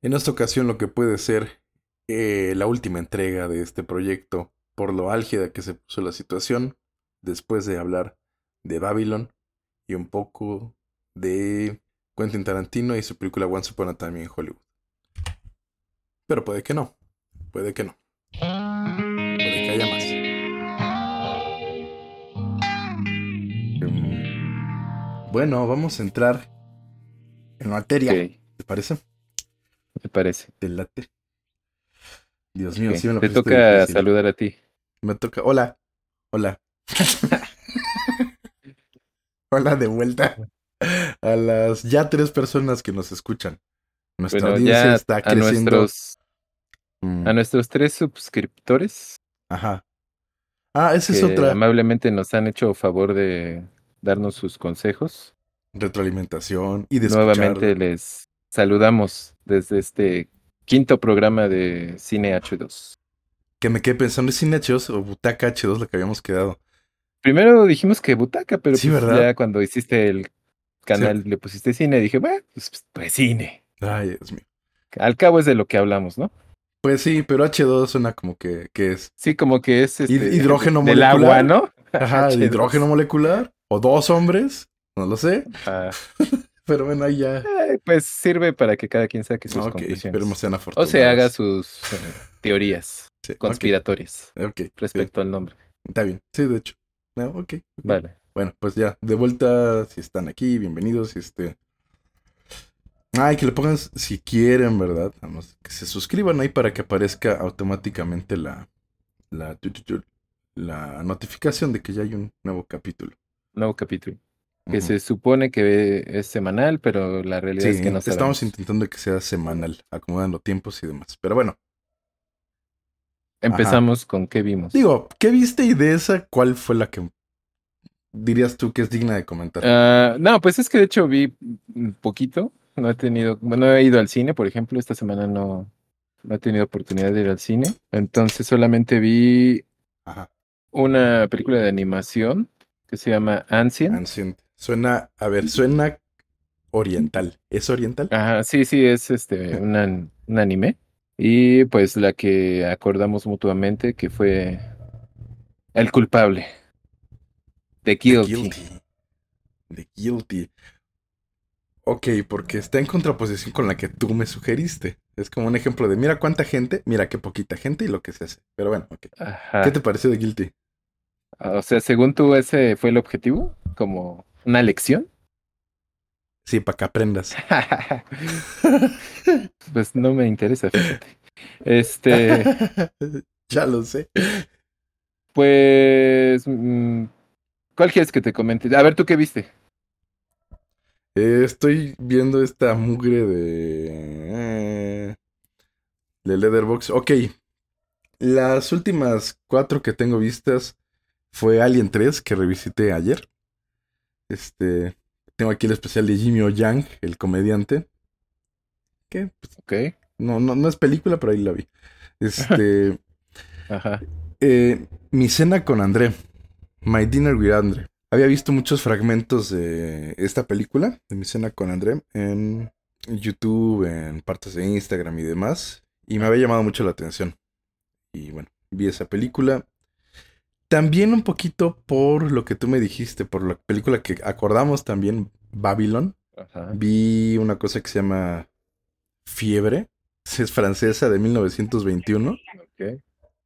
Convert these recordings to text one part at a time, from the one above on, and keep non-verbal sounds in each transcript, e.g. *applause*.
En esta ocasión lo que puede ser eh, la última entrega de este proyecto, por lo álgida que se puso la situación, después de hablar de Babylon y un poco de Quentin Tarantino y su película Once Upon a Time in Hollywood. Pero puede que no, puede que no. Puede que haya más. Bueno, vamos a entrar en materia. ¿Te parece? Me parece. Te late. Dios mío, Ok, sí me lo Te toca difícil. saludar a ti. Me toca. Hola. Hola. *laughs* Hola de vuelta a las ya tres personas que nos escuchan. Nuestra Bueno, audiencia está a creciendo. nuestros, Mm, a nuestros tres suscriptores Ajá. Ah, esa es otra amablemente nos han hecho favor de darnos sus consejos. retroalimentación y de Nuevamente escuchar. les saludamos desde este quinto programa de Cine H2. Que me quedé pensando, ¿es Cine H2 o Butaca H2 la que habíamos quedado? Primero dijimos que butaca, pero Sí, pues ya cuando hiciste el canal le pusiste cine, dije, bueno, pues, pues cine. Ay, Dios mío. Al cabo es de lo que hablamos, ¿no? Pues sí, pero H2 suena como que, que es. Sí, como que es este, hidrógeno del molecular. agua, ¿no? Ajá, *laughs* H2. hidrógeno molecular. O dos hombres. No lo sé. Ah, *laughs* Pero bueno, ahí ya. eh, pues sirve para que cada quien saque sus Ok, conclusiones. esperemos sean O se haga sus eh, teorías *laughs* Sí, conspiratorias ok, respecto al nombre. Está bien. Sí, de hecho. No, ok. Vale. Bueno, pues ya, de vuelta, si están aquí, bienvenidos, este... Ay, que le pongan, si quieren, ¿verdad? Vamos, que se suscriban ahí para que aparezca automáticamente la, la notificación de que ya hay un nuevo capítulo. Nuevo capítulo. Que se supone que es semanal, pero la realidad Sí, es que no estamos sabemos. intentando que sea semanal, acomodando tiempos y demás. Pero bueno, Empezamos con qué vimos. digo, ¿qué viste y de esa cuál fue la que dirías tú que es digna de comentar? Ah, no, pues es que de hecho vi un poquito. No he tenido, bueno, he ido al cine, por ejemplo, esta semana no, no he tenido oportunidad de ir al cine. Entonces solamente vi Ajá, una película de animación que se llama Ancient. Ancient. Suena, a ver, suena oriental. ¿Es oriental? Ajá, sí, sí, es este un, an- un anime. Y pues la que acordamos mutuamente que fue El culpable. The The Guilty. Guilty. The Guilty. Ok, porque está en contraposición con la que tú me sugeriste. Es como un ejemplo de mira cuánta gente, mira qué poquita gente y lo que se hace. Pero bueno, ok. Ajá. ¿Qué te pareció de Guilty? O sea, según tú, ese fue el objetivo, como una lección. Sí, para que aprendas. *laughs* Pues no me interesa, fíjate. Este, *laughs* ya lo sé. pues, mm, ¿cuál quieres que te comente? A ver, ¿tú qué viste? Eh, estoy viendo esta mugre de. eh, de Leatherbox. Ok. Las últimas cuatro que tengo vistas fue Alien 3, que revisité ayer. Este. Tengo aquí el especial de Jimmy O. Yang, el comediante. Que pues, Ok, no, no, no es película, pero ahí la vi. Este. *laughs* ajá. Eh, mi cena con André. My Dinner with André. Había visto muchos fragmentos de esta película, de mi cena con André, en YouTube, en partes de Instagram y demás. Y me había llamado mucho la atención. Y bueno, vi esa película. También un poquito por lo que tú me dijiste, por la película que acordamos también, Babylon. Ajá. Vi una cosa que se llama Fiebre. Es francesa de 1921. ok.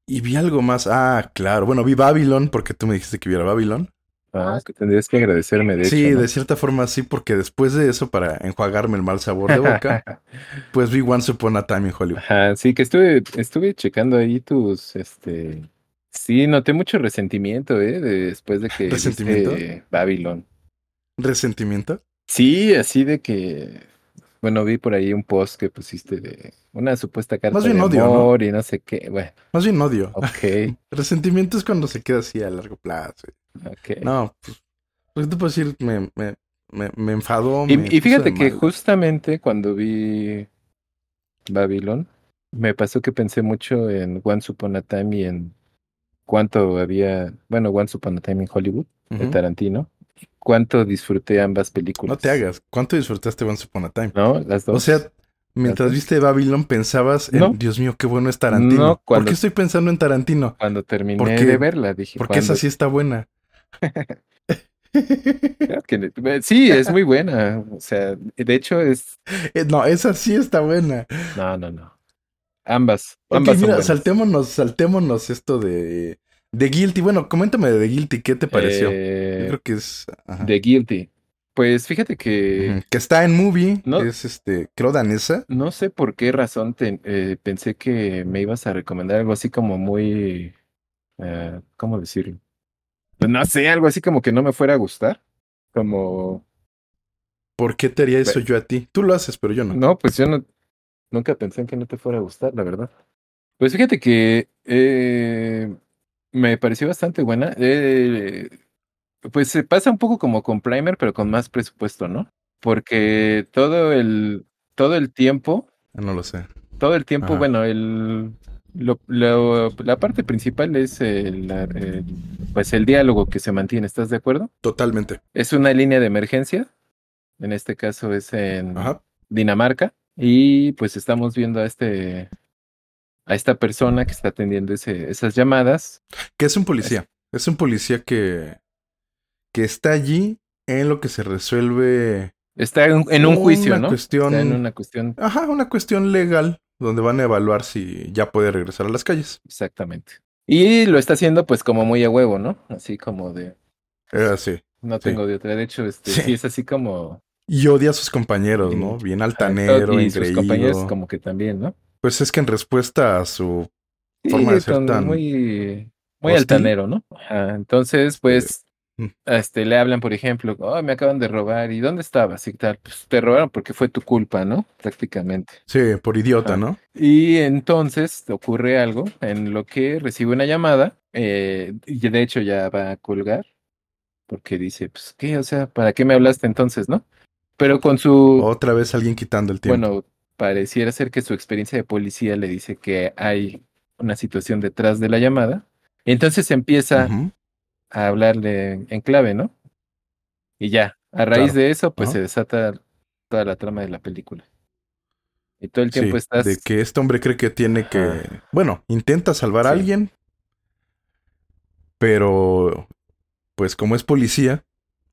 Y vi algo más. Ah, claro. Bueno, vi Babylon porque tú me dijiste que viera Babylon. Ah, que tendrías que agradecerme, de sí, hecho, ¿no? de cierta forma sí, porque después de eso, para enjuagarme el mal sabor de boca, *laughs* pues vi Once Upon a Time in Hollywood. Ajá, sí, que estuve, estuve checando ahí tus, este, sí, noté mucho resentimiento, ¿eh? de- después de que ¿Resentimiento? viste Babylon. ¿Resentimiento? Sí, así de que, bueno, vi por ahí un post que pusiste de una supuesta carta Más bien de odio, ¿no? amor y no sé qué, bueno, Más bien odio. ok, *laughs* Resentimiento es cuando se queda así a largo plazo. ok. No, pues, pues te puedo decir, me, me, me, me enfadó. Y, me y puso fíjate que mal. justamente cuando vi Babylon, me pasó que pensé mucho en Once Upon a Time y en cuánto había, bueno, Once Upon a Time in Hollywood, de Ujú. Tarantino, cuánto disfruté ambas películas. No te hagas. ¿Cuánto disfrutaste Once Upon a Time? ¿No? Las dos. O sea, Mientras viste Babylon pensabas en, No. Dios mío, qué bueno es Tarantino. No, ¿Por qué estoy pensando en Tarantino? Cuando terminé ¿Por qué? de verla, dije. Porque esa sí está buena. *laughs* Ne- sí, es muy buena. O sea, de hecho es. *laughs* Eh, no, esa sí está buena. No, no, no. Ambas. Ambas son mira, saltémonos, saltémonos esto de, de Guilty. Bueno, coméntame de The Guilty, ¿qué te pareció? Eh, Yo creo que es... ajá. The Guilty. Pues fíjate que. Que está en movie, No. es este, creo danesa. no sé por qué razón te- eh, pensé que me ibas a recomendar algo así como muy. eh, ¿Cómo decirlo? Pues no sé, algo así como que no me fuera a gustar. Como. ¿Por qué te haría eso yo a ti? Tú lo haces, pero yo no. No, pues yo no, nunca pensé en que no te fuera a gustar, la verdad. Pues fíjate que eh, me pareció bastante buena. Eh, pues se pasa un poco como con Primer, pero con más presupuesto, ¿no? Porque todo el, todo el tiempo, Ah, No lo sé. todo el tiempo, Ajá. bueno, el, lo- lo- la parte principal es el, pues el diálogo que se mantiene, ¿estás de acuerdo? Totalmente. Es una línea de emergencia. En este caso es en, Ajá. Dinamarca y pues estamos viendo a este a esta persona que está atendiendo ese, esas llamadas. Que es un policía. Es un policía que, que está allí en lo que se resuelve. Está en, en un juicio, Una ¿no? cuestión- Está en una cuestión Ajá, una cuestión legal donde van a evaluar si ya puede regresar a las calles. exactamente. Y lo está haciendo pues como muy a huevo, ¿no? Así como de Es así. no Sí. tengo de otra. De hecho, este Sí. sí, es así como Y odia a sus compañeros, ¿no? Bien altanero, y sus engreído. compañeros como que también, ¿no? Pues es que en respuesta a su Sí, Forma de ser tan muy muy hostil. altanero, ¿no? Ajá, entonces, pues mm. este le hablan, por ejemplo, oh, me acaban de robar, ¿y dónde estabas? Y tal, pues te robaron porque fue tu culpa, ¿no? Prácticamente. Sí, por idiota, Ajá. ¿no? Y entonces ocurre algo en lo que recibe una llamada, eh, y de hecho ya va a colgar, porque dice, pues, ¿qué? O sea, ¿para qué me hablaste entonces, no? Pero con su, Otra vez alguien quitando el tiempo. bueno, pareciera ser que su experiencia de policía le dice que hay una situación detrás de la llamada. Entonces empieza a hablarle en clave, ¿no? Y ya, a raíz Claro. de eso, pues se desata toda la trama de la película. Y todo el Sí, tiempo estás... de que este hombre cree que tiene que... Ajá. Bueno, intenta salvar a alguien, pero pues como es policía,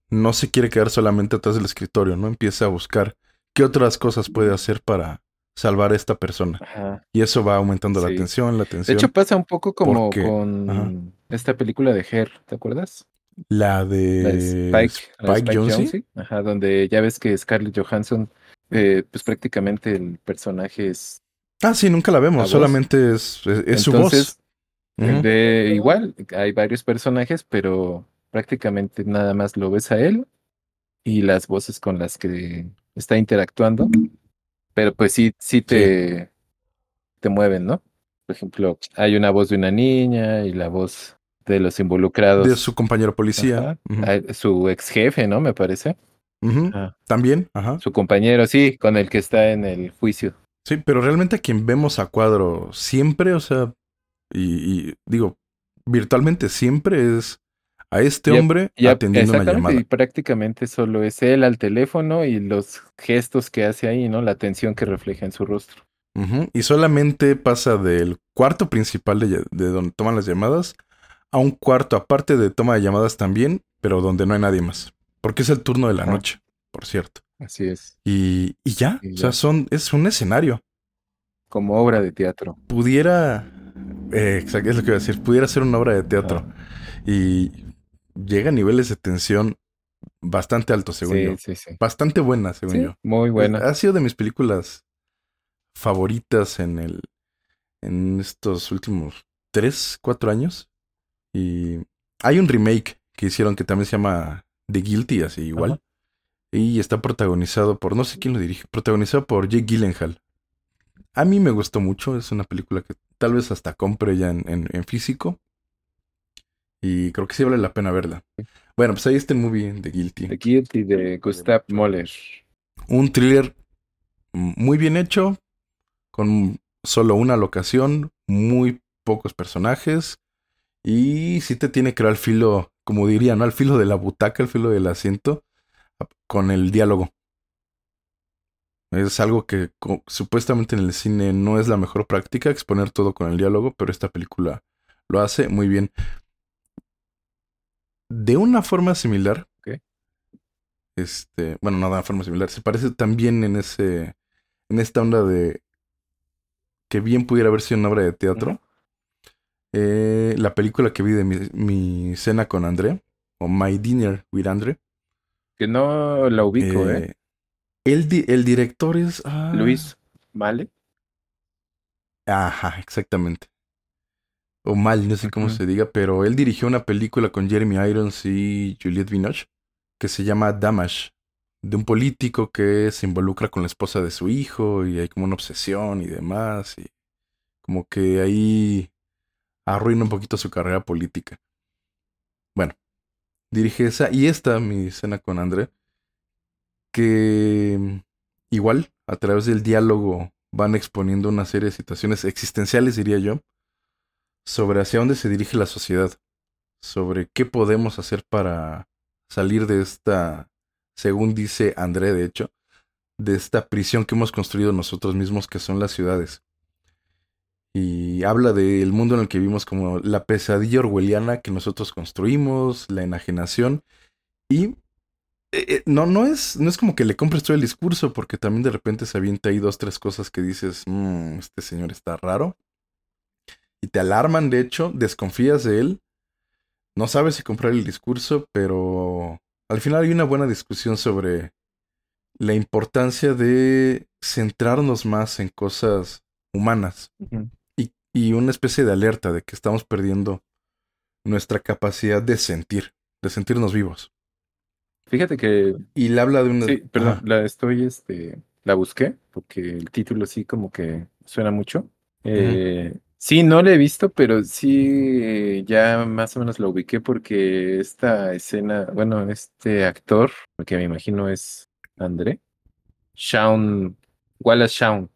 no se quiere quedar solamente atrás del escritorio, ¿no? Empieza a buscar qué otras cosas puede hacer para salvar a esta persona. Ajá. Y eso va aumentando la tensión, la De tensión. hecho, pasa un poco como Porque- con ajá. esta película de Her, ¿te acuerdas? la de, La de Spike, de Spike Spike Jonze. Ajá, donde ya ves que Scarlett Johansson, eh, pues prácticamente el personaje es. Ah, sí, nunca la vemos, solamente es, es, es su voz. De igual, hay varios personajes, pero prácticamente nada más lo ves a él y las voces con las que está interactuando. Pero pues sí, sí te, te mueven, ¿no? Por ejemplo, hay una voz de una niña y la voz de los involucrados. De su compañero policía. Su ex jefe, ¿no? Me parece. Ajá. También, ajá. Su compañero, sí, con el que está en el juicio. Sí, pero realmente a quien vemos a cuadro siempre, o sea, y, y digo, virtualmente siempre es a este hombre Y a- atendiendo una llamada. y prácticamente solo es él al teléfono y los gestos que hace ahí, ¿no? La atención que refleja en su rostro. Y solamente pasa del cuarto principal de, donde toman las llamadas a un cuarto aparte de toma de llamadas también, pero donde no hay nadie más. Porque es el turno de la Ajá. noche, por cierto. Así es, Y, y ya, Y o sea, ya. son, es un escenario. como obra de teatro. Pudiera, eh, exacto, es lo que iba a decir, pudiera ser una obra de teatro. Y llega a niveles de tensión bastante altos, según sí, yo. sí, sí. Bastante buenas, según Sí, yo. muy buena. Ha sido de mis películas favoritas en el en estos últimos tres, cuatro años. Y hay un remake que hicieron que también se llama The Guilty, así igual. Ajá. Y está protagonizado por, no sé quién lo dirige, protagonizado por Jake Gyllenhaal. A mí me gustó mucho, es una película que tal vez hasta compre ya en, en- en físico. Y creo que sí vale la pena verla. Bueno, pues ahí está el movie The Guilty. The Guilty de Gustav Mahler. un thriller muy bien hecho, con solo una locación, muy pocos personajes, y sí te tiene que ir al filo, como diría, ¿no? Al filo de la butaca, al filo del asiento, con el diálogo. Es algo que supuestamente en el cine no es la mejor práctica, exponer todo con el diálogo, pero esta película lo hace muy bien. De una forma similar. Ok. Este, bueno, no de una forma similar. Se parece también en ese. En esta onda de. Que bien pudiera haber sido una obra de teatro. Eh, la película que vi de mi, mi cena con André. O My Dinner with André. Que no la ubico, ¿eh? Eh, el, di- el director es. ah, Luis Male. Ajá, exactamente. O mal, no sé cómo se diga, pero él dirigió una película con Jeremy Irons y Juliette Binoche que se llama Damage, de un político que se involucra con la esposa de su hijo y hay como una obsesión y demás, y como que ahí arruina un poquito su carrera política. Bueno, dirige esa y esta, mi cena con André, que igual a través del diálogo van exponiendo una serie de situaciones existenciales, diría yo, sobre hacia dónde se dirige la sociedad, sobre qué podemos hacer para salir de esta, según dice André, de hecho, de esta prisión que hemos construido nosotros mismos, que son las ciudades. Y habla del mundo en el que vivimos como la pesadilla orwelliana que nosotros construimos, la enajenación. Y eh, eh, no, no es, no es como que le compres todo el discurso, porque también de repente se avienta ahí dos, tres cosas que dices, "Mm, este señor está raro. Y te alarman, de hecho, desconfías de él. No sabes si comprar el discurso, pero al final hay una buena discusión sobre la importancia de centrarnos más en cosas humanas y, y una especie de alerta de que estamos perdiendo nuestra capacidad de sentir, de sentirnos vivos. Fíjate que Y le habla de una... sí, perdón, Ajá. la estoy, este, la busqué porque el título sí como que suena mucho. Eh, sí, no la he visto, pero sí eh, ya más o menos la ubiqué porque esta escena, bueno, este actor, que me imagino es André, Shaun, Wallace Shaun.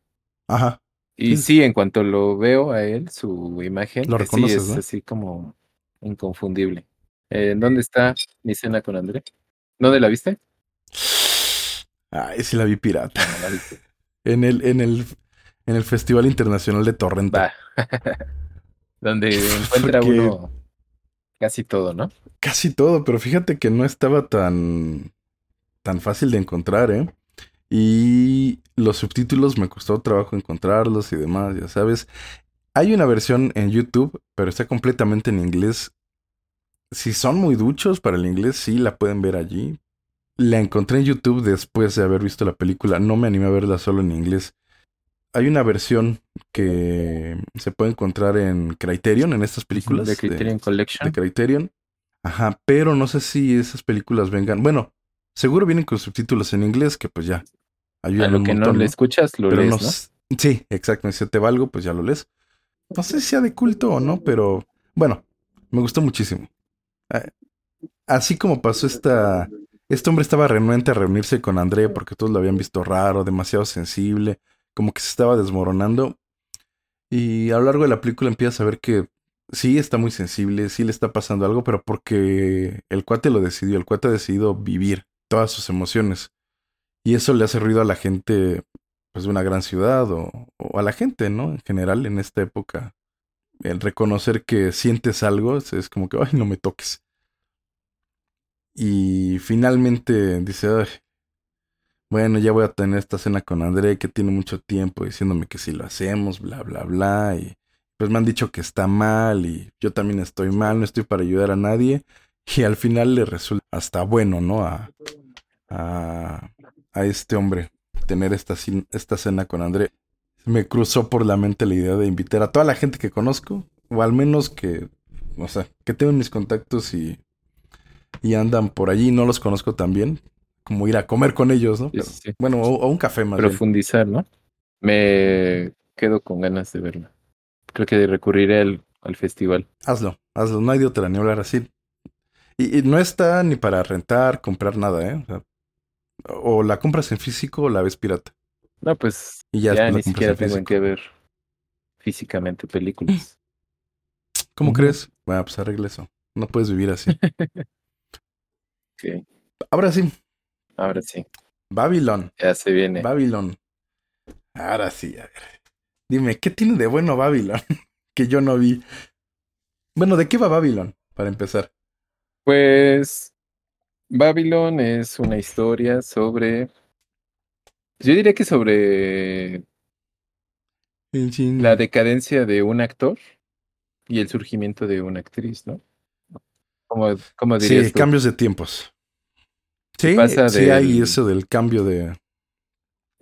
Ajá. Y Sí. sí, en cuanto lo veo a él, su imagen, Lo eh, sí es ¿no? así como inconfundible. Eh, ¿en dónde está mi cena con André? ¿Dónde la viste? Ay, sí la vi pirata. No la viste. *laughs* En el, en el, en el Festival Internacional de Torrente. *laughs* Donde encuentra Porque- uno casi todo, ¿no? Casi todo, pero fíjate que no estaba tan, tan fácil de encontrar, ¿eh? Y los subtítulos me costó trabajo encontrarlos y demás, ya sabes. Hay una versión en YouTube, pero está completamente en inglés. Si son muy duchos para el inglés, sí la pueden ver allí. La encontré en YouTube después de haber visto la película. No me animé a verla solo en inglés. Hay una versión que se puede encontrar en Criterion, en estas películas. De Criterion Collection. de Criterion. Ajá, pero no sé si esas películas vengan. Bueno, seguro vienen con subtítulos en inglés, que pues ya A lo un que no le escuchas, lo lees, no ¿no? s- Sí, exacto. Si te va algo, pues ya lo lees. No sé si sea de culto o no, pero bueno, me gustó muchísimo. Ah, Así como pasó esta. Este hombre estaba renuente a reunirse con André porque todos lo habían visto raro, demasiado sensible, como que se estaba desmoronando. Y a lo largo de la película empiezas a ver que sí está muy sensible, sí le está pasando algo, pero porque el cuate lo decidió, el cuate ha decidido vivir todas sus emociones. Y eso le hace ruido a la gente pues de una gran ciudad o, a la gente, ¿no? En general, en esta época, el reconocer que sientes algo es, es como que, ay, no me toques. Y finalmente dice, ay, bueno, ya voy a tener esta cena con André, que tiene mucho tiempo diciéndome que si lo hacemos, bla, bla, bla. Y pues me han dicho que está mal y yo también estoy mal, no estoy para ayudar a nadie. Y al final le resulta hasta bueno, ¿no? A, a, este hombre tener esta, esta cena con André. Me cruzó por la mente la idea de invitar a toda la gente que conozco, o al menos que, o sea, que tengo mis contactos y, y andan por allí, no los conozco tan bien, como ir a comer con ellos, ¿no? Sí, Pero- sí, sí. bueno, o, o un café más bien. Profundizar, ¿no? Me quedo con ganas de verla. Creo que recurriré al, al festival. Hazlo, hazlo, no hay de otra, ni hablar así. Y, y no está ni para rentar, comprar nada, ¿eh? O, sea, o la compras en físico o la ves pirata. No, pues Y ya, ya, ni siquiera en tengo en qué ver físicamente películas. *laughs* ¿Cómo crees? Bueno, pues arregla eso. No puedes vivir así. *laughs* Ok, Ahora sí, ahora sí, Babylon. ya se viene. Babylon. Ahora sí, a ver. Dime, ¿qué tiene de bueno Babylon *laughs* que yo no vi? Bueno, ¿de qué va Babylon, para empezar? Pues Babylon es una historia sobre... Yo diría que sobre la decadencia de un actor y el surgimiento de una actriz, ¿no? Como, como dirías Sí, cambios de tiempos. Sí, sí hay eso del cambio de...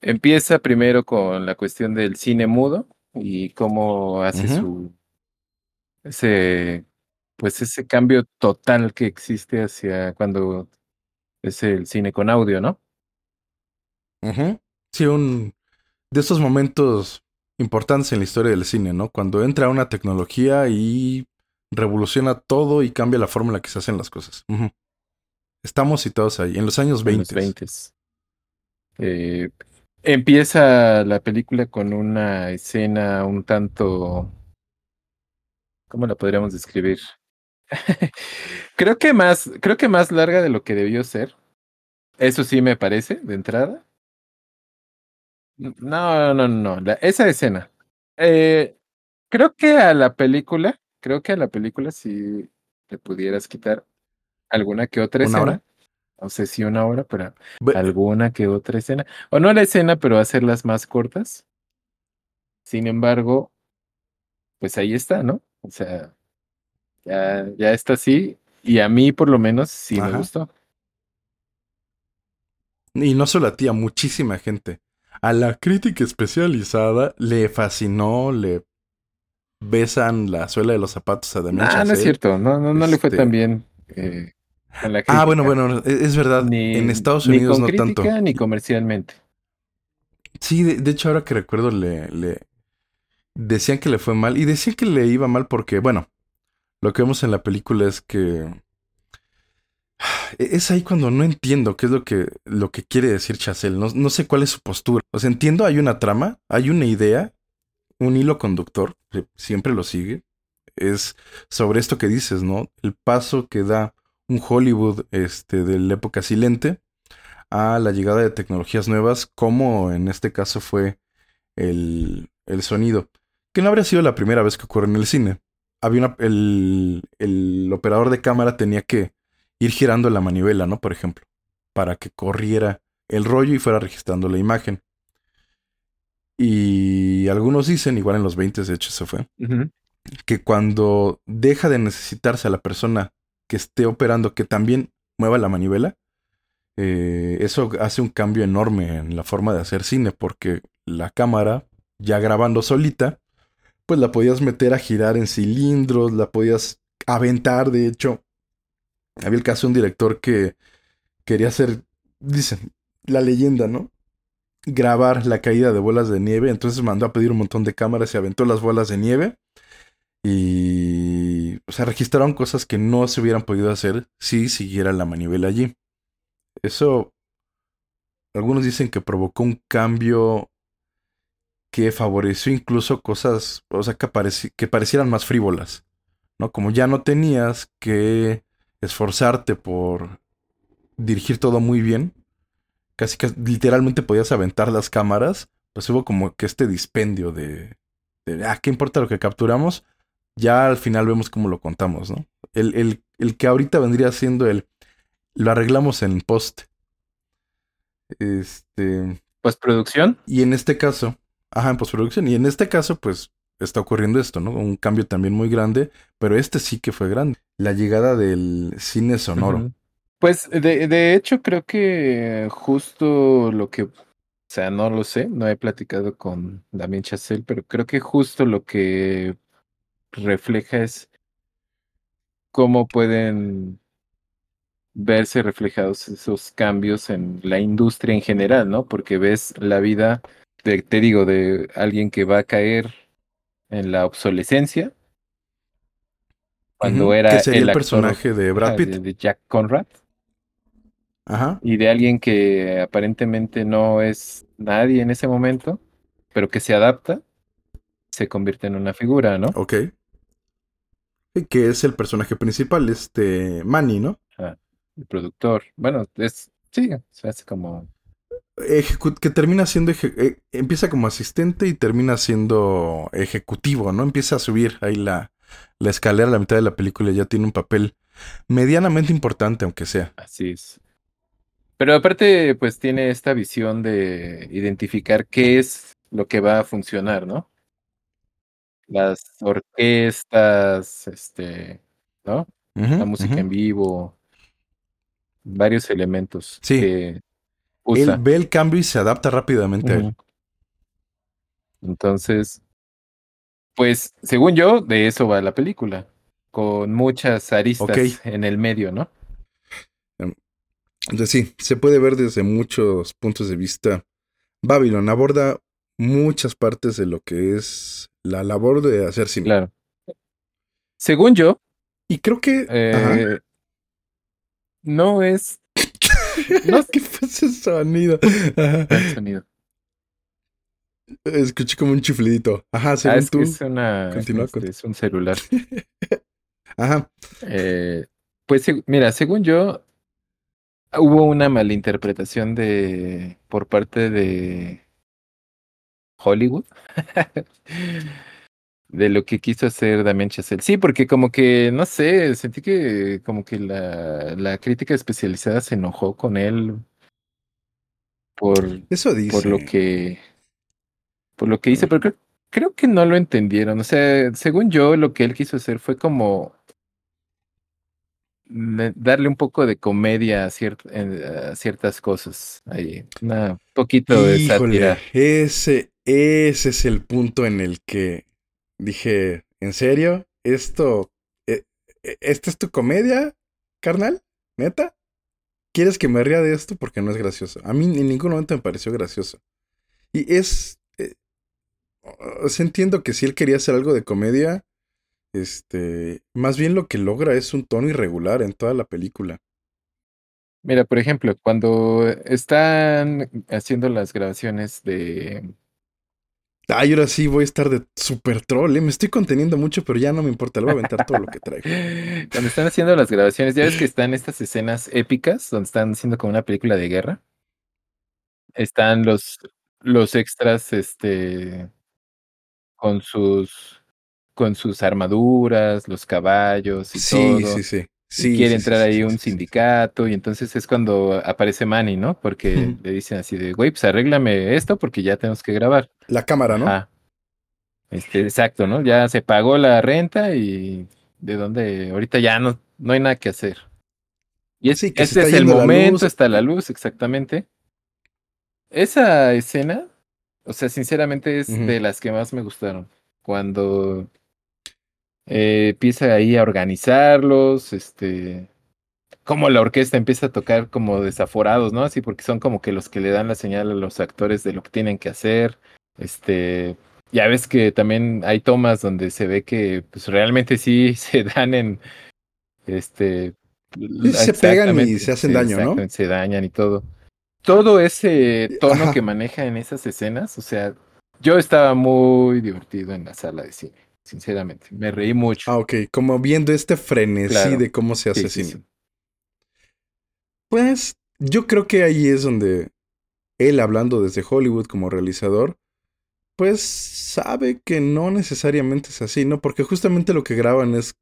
Empieza primero con la cuestión del cine mudo y cómo hace su... ese pues ese cambio total que existe hacia cuando es el cine con audio, ¿no? Sí, un de esos momentos importantes en la historia del cine, ¿no? Cuando entra una tecnología y revoluciona todo y cambia la forma en la que se hacen las cosas. Estamos situados ahí, en los años 20. En los 20. Eh, empieza la película con una escena un tanto... ¿Cómo la podríamos describir? *laughs* creo que más, creo que más larga de lo que debió ser. Eso sí me parece, de entrada. No, no, no, esa escena. Eh, creo que a la película, creo que a la película si le pudieras quitar alguna que otra escena. No sé si una hora, pero alguna que otra escena. O no la escena, pero hacerlas más cortas. Sin embargo, pues ahí está, ¿no? O sea, ya, ya está así. Y a mí, por lo menos, sí me gustó. Y no solo a ti, a muchísima gente. A la crítica especializada le fascinó, le besan la suela de los zapatos a Damien Ah, no es cierto, no, no, no le fue tan este bien. Eh, la ah, bueno, bueno, e, es verdad. en Estados Unidos ni con no crítica, Ni comercialmente. Sí, de, hecho, ahora que recuerdo, le, le decían que le fue mal. Y decían que le iba mal porque, bueno, lo que vemos en la película es que *sighs* es ahí cuando no entiendo qué es lo que, lo que quiere decir Chazelle. No, sé cuál es su postura. O sea, entiendo, hay una trama, hay una idea, un hilo conductor, siempre lo sigue. Es sobre esto que dices, ¿no? El paso que da un Hollywood este, de la época silente a la llegada de tecnologías nuevas, como en este caso fue el, el sonido. Que no habría sido la primera vez que ocurre en el cine. Había una, el, el operador de cámara tenía que ir girando la manivela, ¿no? Por ejemplo, para que corriera el rollo y fuera registrando la imagen. Y algunos dicen, igual en los 20 de hecho se fue, que cuando deja de necesitarse a la persona que esté operando que también mueva la manivela, eh, eso hace un cambio enorme en la forma de hacer cine, porque la cámara, ya grabando solita, pues la podías meter a girar en cilindros, la podías aventar, de hecho, había el caso de un director que quería hacer, dicen, la leyenda, ¿no? Grabar la caída de bolas de nieve. Entonces mandó a pedir un montón de cámaras y aventó las bolas de nieve. Y o sea, registraron cosas que no se hubieran podido hacer si siguiera la manivela allí. Eso, algunos dicen que provocó un cambio que favoreció incluso cosas, o sea, que, que parecieran más frívolas, ¿no? Como ya no tenías que esforzarte por dirigir todo muy bien, casi que literalmente podías aventar las cámaras, pues hubo como que este dispendio de, de ah, ¿qué importa lo que capturamos? Ya al final vemos cómo lo contamos, ¿no? El, el, el que ahorita vendría siendo el, lo arreglamos en post. Este... ¿Postproducción? Y en este caso, ajá, en postproducción. Y en este caso, pues está ocurriendo esto, ¿no? Un cambio también muy grande, pero este sí que fue grande. La llegada del cine sonoro. Pues de, de, hecho creo que justo lo que, o sea, no lo sé, no he platicado con Damien Chazelle, pero creo que justo lo que refleja es cómo pueden verse reflejados esos cambios en la industria en general, ¿no? Porque ves la vida, de, te digo, de alguien que va a caer en la obsolescencia. Cuando era el, personaje de Brad Pitt. De, Jack Conrad. Ajá. Y de alguien que aparentemente no es nadie en ese momento, pero que se adapta, se convierte en una figura, ¿no? Ok. Que es el personaje principal, este Manny, ¿no? el productor. Bueno, es. Sí, se hace como. que termina siendo, eh, empieza como asistente y termina siendo ejecutivo, ¿no? Empieza a subir ahí la, la escalera a la mitad de la película y ya tiene un papel medianamente importante, aunque sea. Así es. Pero aparte, pues tiene esta visión de identificar qué es lo que va a funcionar, ¿no? Las orquestas, este, ¿no? la música en vivo, varios elementos sí. que usa. Él ve el cambio y se adapta rápidamente a él. Entonces, pues, según yo, de eso va la película, con muchas aristas en el medio, ¿no? Em, entonces sí, se puede ver desde muchos puntos de vista. Babylon aborda muchas partes de lo que es la labor de hacer cine. Claro. Según yo. Y creo que. Eh, no es. *laughs* no, ¿Qué fue ese sonido? El sonido. Escuché como un chiflidito. Ajá, según ah, es tú. es, una, este, es un celular. *laughs* Ajá. Eh, pues mira, según yo, hubo una malinterpretación de por parte de Hollywood de lo que quiso hacer Damien Chazelle. Sí, porque como que, no sé, sentí que como que la, la crítica especializada se enojó con él por, Eso dice. por lo que por lo que hice, pero creo, creo que no lo entendieron. O sea, según yo, lo que él quiso hacer fue como darle un poco de comedia a, ciertas cosas. Ahí, un poquito de sátira. Ese, ese es el punto en el que dije, ¿en serio? ¿Esto, eh, eh, ¿Esta es tu comedia, carnal? ¿Neta? ¿Quieres que me ría de esto? Porque no es gracioso. A mí en ningún momento me pareció gracioso. Y es... Eh, entiendo que si él quería hacer algo de comedia, este, más bien lo que logra es un tono irregular en toda la película. Mira, por ejemplo, cuando están haciendo las grabaciones de... Ay, ahora sí voy a estar de super troll, ¿eh? me estoy conteniendo mucho, pero ya no me importa, le voy a aventar todo lo que traigo. *laughs* Cuando están haciendo las grabaciones, ya ves que están estas escenas épicas donde están haciendo como una película de guerra. Están los, los extras, este, con sus con sus armaduras, los caballos y todo. Sí, sí, sí. Quiere entrar ahí un sindicato y entonces es cuando aparece Manny, ¿no? Porque le dicen así de, güey, pues arréglame esto porque ya tenemos que grabar. La cámara, ¿no? Ah. Este, exacto, ¿no? Ya se pagó la renta y de dónde ahorita ya no, no hay nada que hacer. Y es, este es el momento, está la luz, exactamente. Esa escena, o sea, sinceramente es de las que más me gustaron. Cuando eh, empieza ahí a organizarlos, este, como la orquesta empieza a tocar como desaforados, ¿no? Así porque son como que los que le dan la señal a los actores de lo que tienen que hacer. Este, ya ves que también hay tomas donde se ve que pues realmente sí *laughs* se dan en este se pegan y se hacen daño, ¿no? Se dañan y todo. Todo ese tono que maneja en esas escenas, o sea, yo estaba muy divertido en la sala de cine sinceramente. Me reí mucho. Ah, ok, como viendo este frenesí de cómo se hace cine. Pues yo creo que ahí es donde él, hablando desde Hollywood como realizador, pues sabe que no necesariamente es así, ¿no? Porque justamente lo que graban es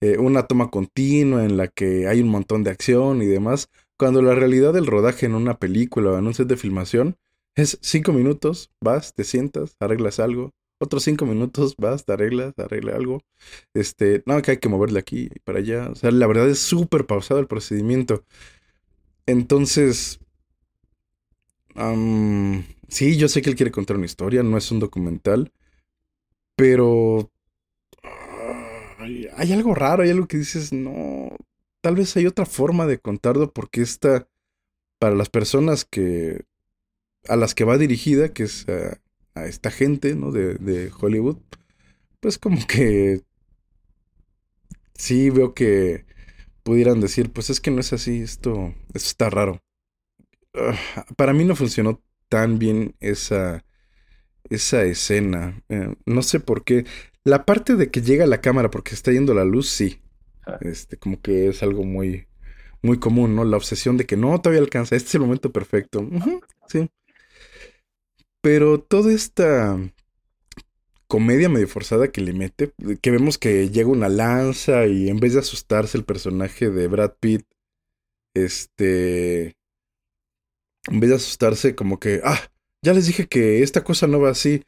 eh, una toma continua en la que hay un montón de acción y demás, cuando la realidad del rodaje en una película o en un set de filmación es cinco minutos, vas, te sientas, arreglas algo, otros cinco minutos, vas, te arreglas, arregla algo. Este, no, que hay que moverle aquí para allá. O sea, la verdad es súper pausado el procedimiento. Entonces, sí, yo sé que él quiere contar una historia, no es un documental, pero hay algo raro, hay algo que dices, no, tal vez hay otra forma de contarlo porque esta, para las personas que, a las que va dirigida, que es a esta gente, ¿no? De, de Hollywood, pues como que sí veo que pudieran decir, pues es que no es así, esto, esto está raro. para mí no funcionó tan bien esa, esa escena. Eh, no sé por qué. La parte de que llega la cámara porque está yendo la luz, sí. Ah. Este, como que es algo muy, muy común, ¿no? La obsesión de que no, todavía alcanza, este es el momento perfecto. sí. Pero toda esta comedia medio forzada que le mete, que vemos que llega una lanza y en vez de asustarse el personaje de Brad Pitt, este, en vez de asustarse como que, ah, ya les dije que esta cosa no va así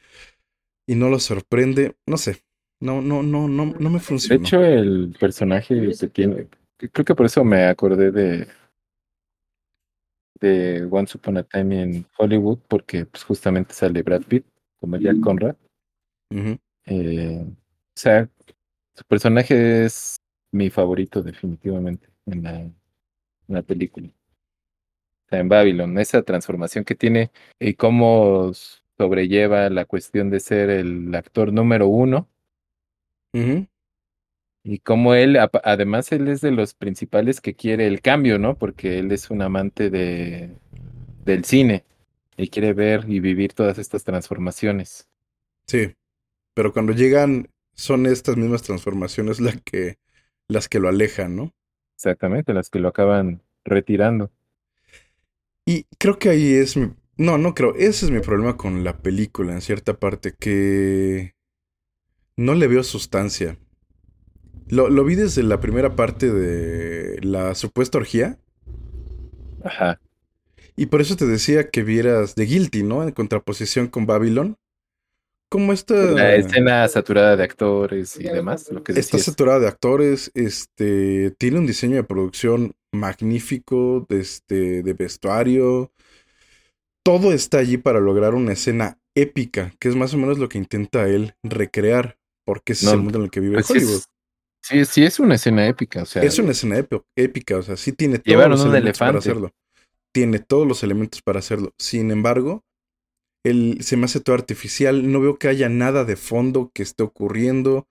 y no lo sorprende, no sé, no, no, no, no, no me funciona. De hecho, el personaje se tiene, creo que por eso me acordé de de Once Upon a Time in Hollywood, porque pues, justamente sale Brad Pitt como Jack Conrad. Eh, o sea, su personaje es mi favorito definitivamente en la, en la película. O sea, en Babylon, esa transformación que tiene y cómo sobrelleva la cuestión de ser el actor número uno. Y como él, además, él es de los principales que quiere el cambio, ¿no? Porque él es un amante de, del cine y quiere ver y vivir todas estas transformaciones. Sí, pero cuando llegan son estas mismas transformaciones las que, las que lo alejan, ¿no? Exactamente, las que lo acaban retirando. Y creo que ahí es mi... No, no creo. Ese es mi problema con la película en cierta parte, que no le veo sustancia. Lo, lo vi desde la primera parte de la supuesta orgía. Ajá. Y por eso te decía que vieras The Guilty, ¿no? En contraposición con Babylon. Como esta. La escena saturada de actores y demás. Lo que está saturada de actores. Este. Tiene un diseño de producción magnífico. De, este, de vestuario. Todo está allí para lograr una escena épica. Que es más o menos lo que intenta él recrear. Porque es el mundo en el que vive Hollywood. Sí, sí, es una escena épica. O sea, es una escena épica. O sea, sí tiene todos los elementos para hacerlo. Tiene todos los elementos para hacerlo. Sin embargo, él se me hace todo artificial. No veo que haya nada de fondo que esté ocurriendo.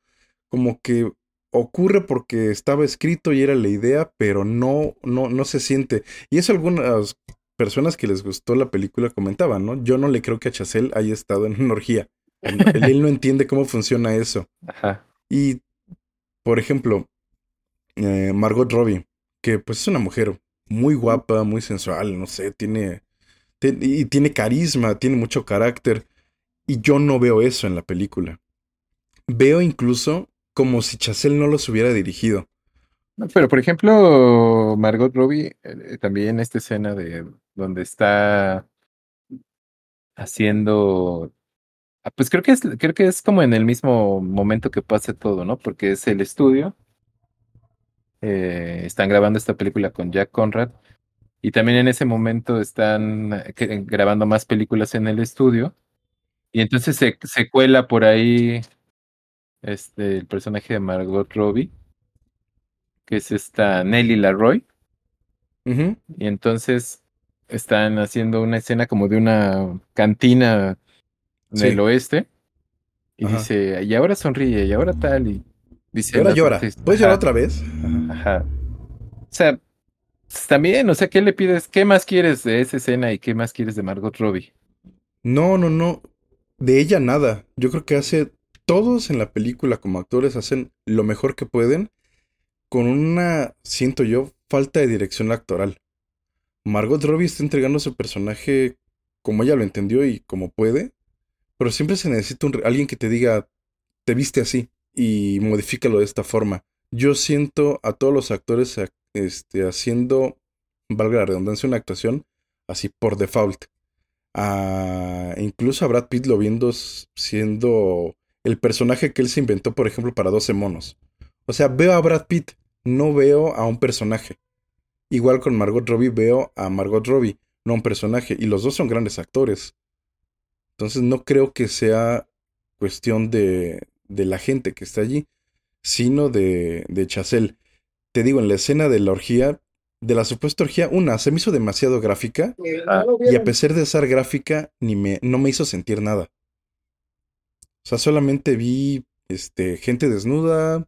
Como que ocurre porque estaba escrito y era la idea, pero no, no, no se siente. Y eso algunas personas que les gustó la película comentaban, ¿no? Yo no le creo que a Chazelle haya estado en una orgía. *laughs* él no entiende cómo funciona eso. Ajá. Y por ejemplo, eh, Margot Robbie, que pues es una mujer muy guapa, muy sensual, no sé, tiene, y tiene carisma, tiene mucho carácter, y yo no veo eso en la película. Veo incluso como si Chazelle no los hubiera dirigido. pero por ejemplo, Margot Robbie, eh, también esta escena de donde está haciendo pues creo que es, creo que es como en el mismo momento que pasa todo, ¿no? Porque es el estudio. Eh, están grabando esta película con Jack Conrad. Y también en ese momento están eh, grabando más películas en el estudio. Y entonces se, se cuela por ahí este, el personaje de Margot Robbie, que es esta Nelly Larroy. Y entonces están haciendo una escena como de una cantina en el oeste. Y dice, y ahora sonríe, y ahora tal, y dice... ahora llora. ¿Puedes llorar otra vez? Ajá. O sea, también, o sea, ¿qué le pides? ¿Qué más quieres de esa escena y qué más quieres de Margot Robbie? No, no, no. De ella nada. Yo creo que hace... Todos en la película como actores hacen lo mejor que pueden con una, siento yo, falta de dirección actoral. Margot Robbie está entregando su personaje como ella lo entendió y como puede, pero siempre se necesita alguien que te diga, te viste así y modifícalo de esta forma. Yo siento a todos los actores este, haciendo, valga la redundancia, una actuación así por default. incluso a Brad Pitt lo viendo siendo el personaje que él se inventó, por ejemplo, para 12 monos. O sea, veo a Brad Pitt, no veo a un personaje. Igual con Margot Robbie veo a Margot Robbie, no a un personaje. Y los dos son grandes actores. Entonces no creo que sea cuestión de, de la gente que está allí, sino de, de Chazelle. Te digo, en la escena de la orgía, de la supuesta orgía, una, se me hizo demasiado gráfica y a pesar de ser gráfica, ni me, no me hizo sentir nada. O sea, solamente vi este, gente desnuda,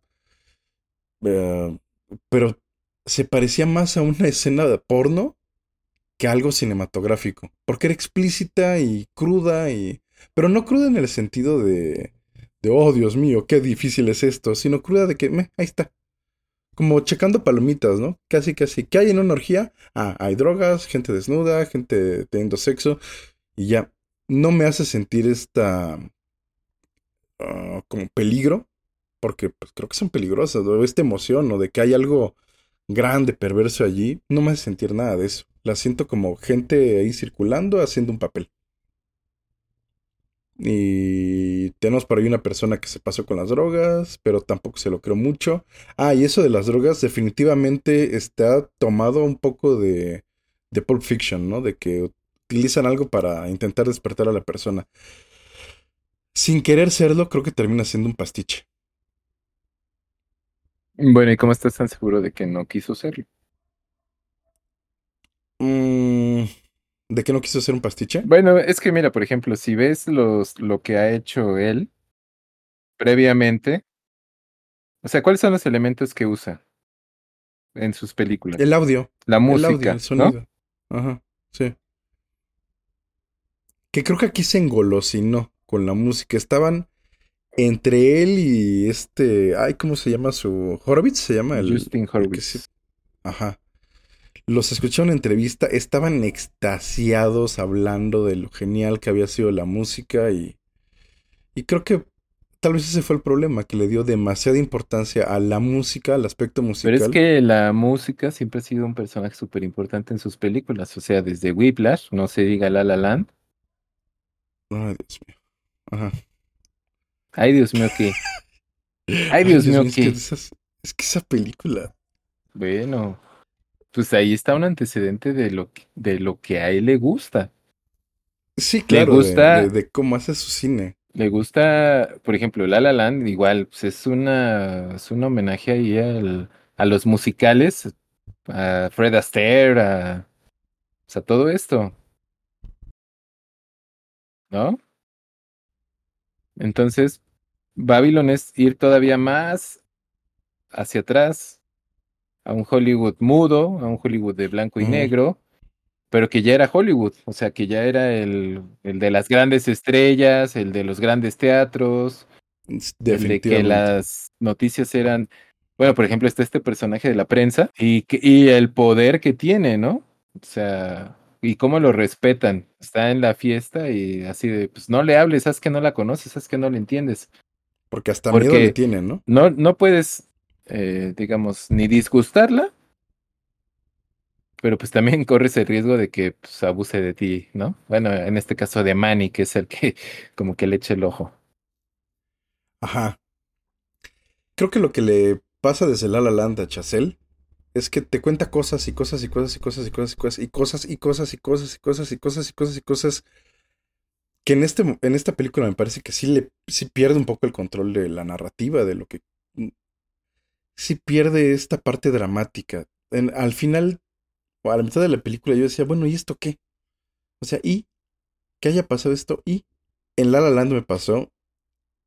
eh, pero se parecía más a una *laughs* escena de porno que algo cinematográfico, porque era explícita y cruda y pero no cruda en el sentido de de oh Dios mío, qué difícil es esto, sino cruda de que me, ahí está. como checando palomitas, ¿no? Casi, casi. ¿Qué hay en una orgía? Ah, hay drogas, gente desnuda, gente teniendo sexo y ya. No me hace sentir esta ah, como peligro, porque pues, creo que son peligrosas, o esta emoción, o de que hay algo grande, perverso allí, no me hace sentir nada de eso. La siento como gente ahí circulando, haciendo un papel. Y tenemos por ahí una persona que se pasó con las drogas, pero tampoco se lo creo mucho. Ah, y eso de las drogas definitivamente está tomado un poco de, de Pulp Fiction, ¿no? De que utilizan algo para intentar despertar a la persona. Sin querer serlo, creo que termina siendo un pastiche. Bueno, ¿y cómo estás tan seguro de que no quiso serlo? Mm, ¿De que no quiso hacer un pastiche? Bueno, es que mira, por ejemplo, si ves los, lo que ha hecho él previamente, o sea, ¿cuáles son los elementos que usa en sus películas? El audio. La El música, audio, el ¿no? sonido. Ajá, sí. Que creo que aquí se engolosinó con la música. Estaban entre él y este. Ay, ¿cómo se llama su. Horowitz se llama el. Justin el sí- Ajá. Los escuché en una entrevista. Estaban extasiados hablando de lo genial que había sido la música y. Y creo que tal vez ese fue el problema, que le dio demasiada importancia a la música, al aspecto Pero musical. es que la música siempre ha sido un personaje súper importante en sus películas. O sea, desde Whiplash, no se diga La La Land. Ay, Dios mío. Ajá. Ay, Dios mío, ¿qué? *laughs* Ay, Dios mío, es que, ¿qué? esas- es que esa película. Bueno, pues ahí está un antecedente de lo que, de lo que a él le gusta. Sí, claro, de- gusta- de, de cómo hace su cine. Le gusta, por ejemplo, La La Land, igual, pues es una, es un homenaje ahí al, a los musicales, a Fred Astaire, a, pues, a todo esto, ¿no? Entonces, Babylon es ir todavía más hacia atrás, a un Hollywood mudo, a un Hollywood de blanco y Ujú. negro, pero que ya era Hollywood, o sea, que ya era el, el de las grandes estrellas, el de los grandes teatros, el de que las noticias eran, bueno, por ejemplo, está este personaje de la prensa y, que- y el poder que tiene, ¿no? O sea, y cómo lo respetan. Está en la fiesta y así de, pues no le hables, sabes que no la conoces, sabes que no la entiendes. Porque hasta miedo porque- le tienen, ¿no? No, no puedes, eh, digamos, ni disgustarla, pero pues también corres el riesgo de que pues, abuse de ti, ¿no? Bueno, en este caso de Manny, que es el que como que le echa el ojo. Ajá. Creo que lo que le pasa desde La La Land a Chazelle es que te cuenta cosas y cosas y cosas y cosas y cosas y cosas y cosas y cosas y cosas y cosas y cosas y cosas y cosas que en este en esta película me parece que sí le sí pierde un poco el control de la narrativa de lo que sí pierde esta parte dramática. En- al final o a la mitad de la película yo decía, bueno, ¿y esto qué? O sea, ¿y que haya pasado esto? ¿Y en La La Land me pasó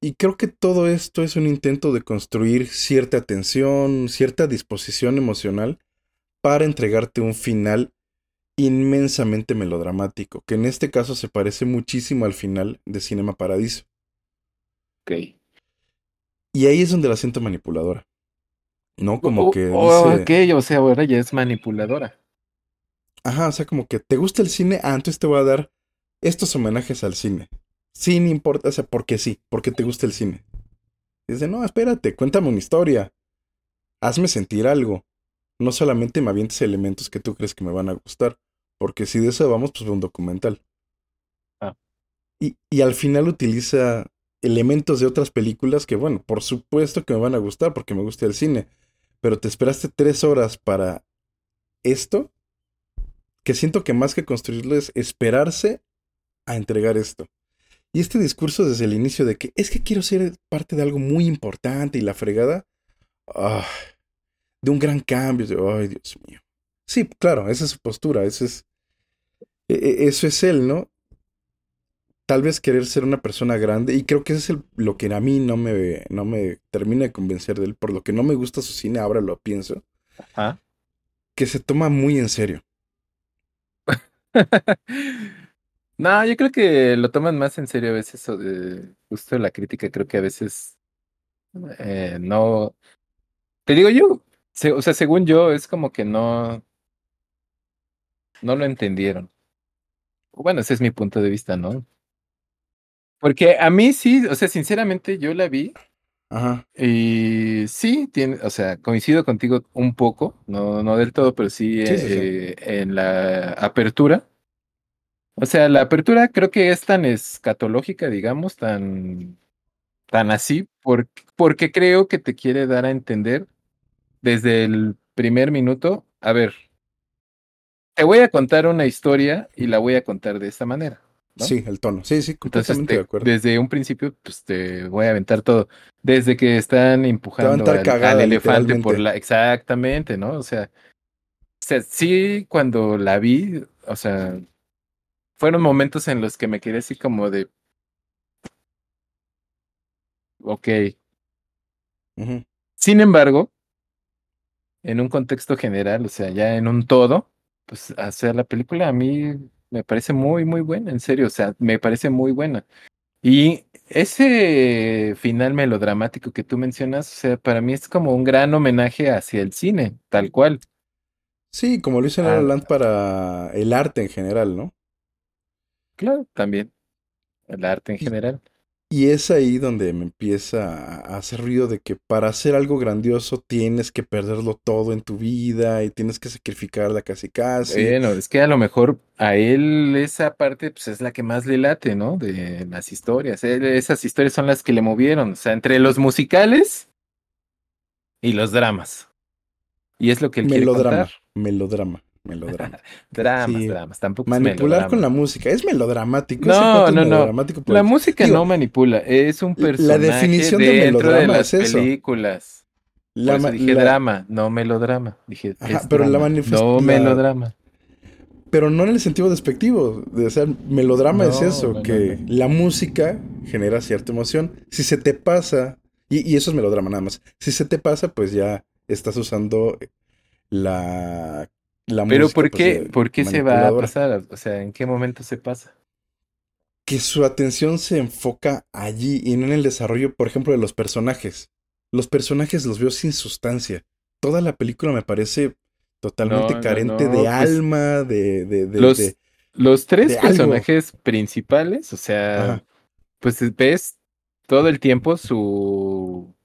y creo que todo esto es un intento de construir cierta tensión, cierta disposición emocional para entregarte un final inmensamente melodramático, que en este caso se parece muchísimo al final de Cinema Paradiso. Ok. Y ahí es donde la siento manipuladora. ¿No? Como que oh, dice, ok, o sea, ahora ya es manipuladora. ajá, o sea, como que te gusta el cine, ah, entonces te voy a dar estos homenajes al cine. Sin importa, o sea, porque sí, porque te gusta el cine. Dice, no, espérate, cuéntame una historia. Hazme sentir algo. No solamente me avientes elementos que tú crees que me van a gustar. Porque si de eso vamos, pues un documental. Ah. Y, y al final utiliza elementos de otras películas que, bueno, por supuesto que me van a gustar porque me gusta el cine. Pero te esperaste tres horas para esto. Que siento que más que construirlo es esperarse a entregar esto. Y este discurso desde el inicio de que es que quiero ser parte de algo muy importante y la fregada. ah, de un gran cambio. de, Ay, Dios mío. Sí, claro, esa es su postura. Ese es, e- e- eso es él, ¿no? Tal vez querer ser una persona grande. Y creo que eso es el- lo que a mí no me, no me termina de convencer de él. Por lo que no me gusta su cine, ahora lo pienso. Ajá. Que se toma muy en serio. *laughs* No, yo creo que lo toman más en serio a veces, de- justo la crítica, creo que a veces eh, no. Te digo yo, o sea, según yo, es como que no. No lo entendieron. Bueno, ese es mi punto de vista, ¿no? Porque a mí sí, o sea, sinceramente yo la vi. Ajá. Y sí, tiene, o sea, coincido contigo un poco, no, no del todo, pero sí, eh, en la apertura. O sea, la apertura creo que es tan escatológica, digamos, tan, tan así, porque, porque creo que te quiere dar a entender desde el primer minuto, a ver, te voy a contar una historia y la voy a contar de esta manera. Sí, el tono. Sí, sí, completamente de acuerdo. Desde un principio, pues te voy a aventar todo. Desde que están empujando al, elefante por la. Exactamente, ¿no? O sea, o sea, sí, cuando la vi, o sea, fueron momentos en los que me quedé así como de. Ok. Sin embargo, en un contexto general, o sea, ya en un todo, pues hacer la película a mí me parece muy, muy buena, en serio, o sea, me parece muy buena. Y ese final melodramático que tú mencionas, o sea, para mí es como un gran homenaje hacia el cine, tal cual. Sí, como lo hizo en La ah. Land para el arte en general, ¿no? Claro, también. El arte en general. Y es ahí donde me empieza a hacer ruido de que para hacer algo grandioso tienes que perderlo todo en tu vida y tienes que sacrificarla casi casi. Bueno, es que a lo mejor a él esa parte pues es la que más le late, ¿no? De las historias. esas historias son las que le movieron, o sea, entre los musicales y los dramas. Y es lo que él melodrama, quiere contar. Melodrama melodrama. *laughs* dramas, dramas, tampoco Manipular con la música, es melodramático. No, no, no. La música no manipula, es un personaje la definición de melodrama de las películas. La dije drama, no melodrama. Dije, pero la manifestación. No melodrama. Pero no en el sentido despectivo. De ser melodrama es eso, que la música genera cierta emoción. Si se te pasa, y, y eso es melodrama nada más. Si se te pasa, pues ya estás usando la pero ¿por pues, qué, ¿por qué se va a pasar? O sea, ¿en qué momento se pasa? Que su atención se enfoca allí y no en el desarrollo, por ejemplo, de los personajes. Los personajes los veo sin sustancia. Toda la película me parece totalmente carente de pues alma, de, de, los, los tres personajes principales, o sea, pues ves todo el tiempo su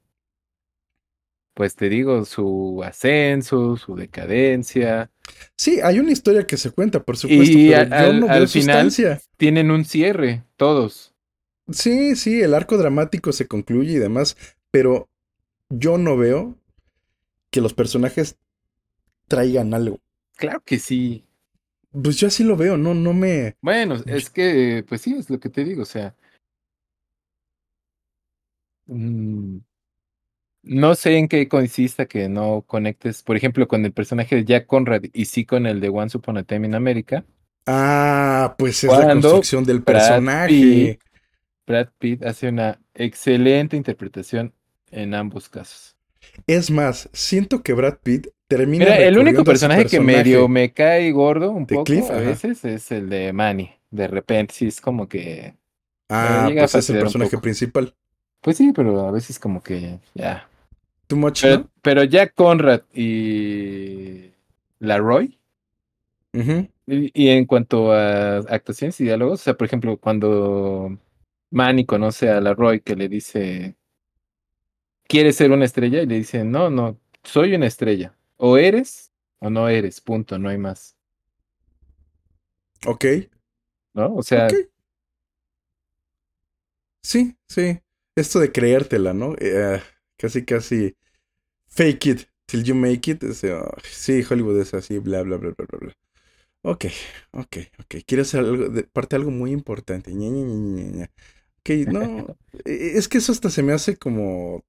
pues te digo, su ascenso, su decadencia. Sí, hay una historia que se cuenta, por supuesto, y pero al, yo no al final tienen un cierre, todos. Sí, sí, el arco dramático se concluye y demás, pero yo no veo que los personajes traigan algo. Claro que sí. Pues yo así lo veo, no, no me. Bueno, es que, pues sí, es lo que te digo, o sea. Mm, no sé en qué consista que no conectes, por ejemplo, con el personaje de Jack Conrad y sí con el de Once Upon a Time in America. Ah, pues es la construcción del personaje. Brad Pitt, hace una excelente interpretación en ambos casos. Es más, siento que Brad Pitt termina. Mira, el único personaje, que medio me cae gordo un poco a veces es el de Manny. De repente, sí es como que. Ah, pues es el personaje principal. Pues sí, pero a veces como que ya pero, pero Jack Conrad y la Roy. y, en cuanto a actuaciones y diálogos, o sea, por ejemplo, cuando Manny conoce a la Roy que le dice, ¿quieres ser una estrella? Y le dice, no, no, soy una estrella. O eres o no eres, punto, no hay más. Ok. ¿No? O sea... Sí, sí. Esto de creértela, ¿no? Eh, casi, casi fake it till you make it. sí, Hollywood es así, bla, bla, bla, bla, bla, bla. Ok, ok, ok. Quiero hacer algo, de, parte algo muy importante. ok, no. *laughs* E, es que eso hasta se me hace como.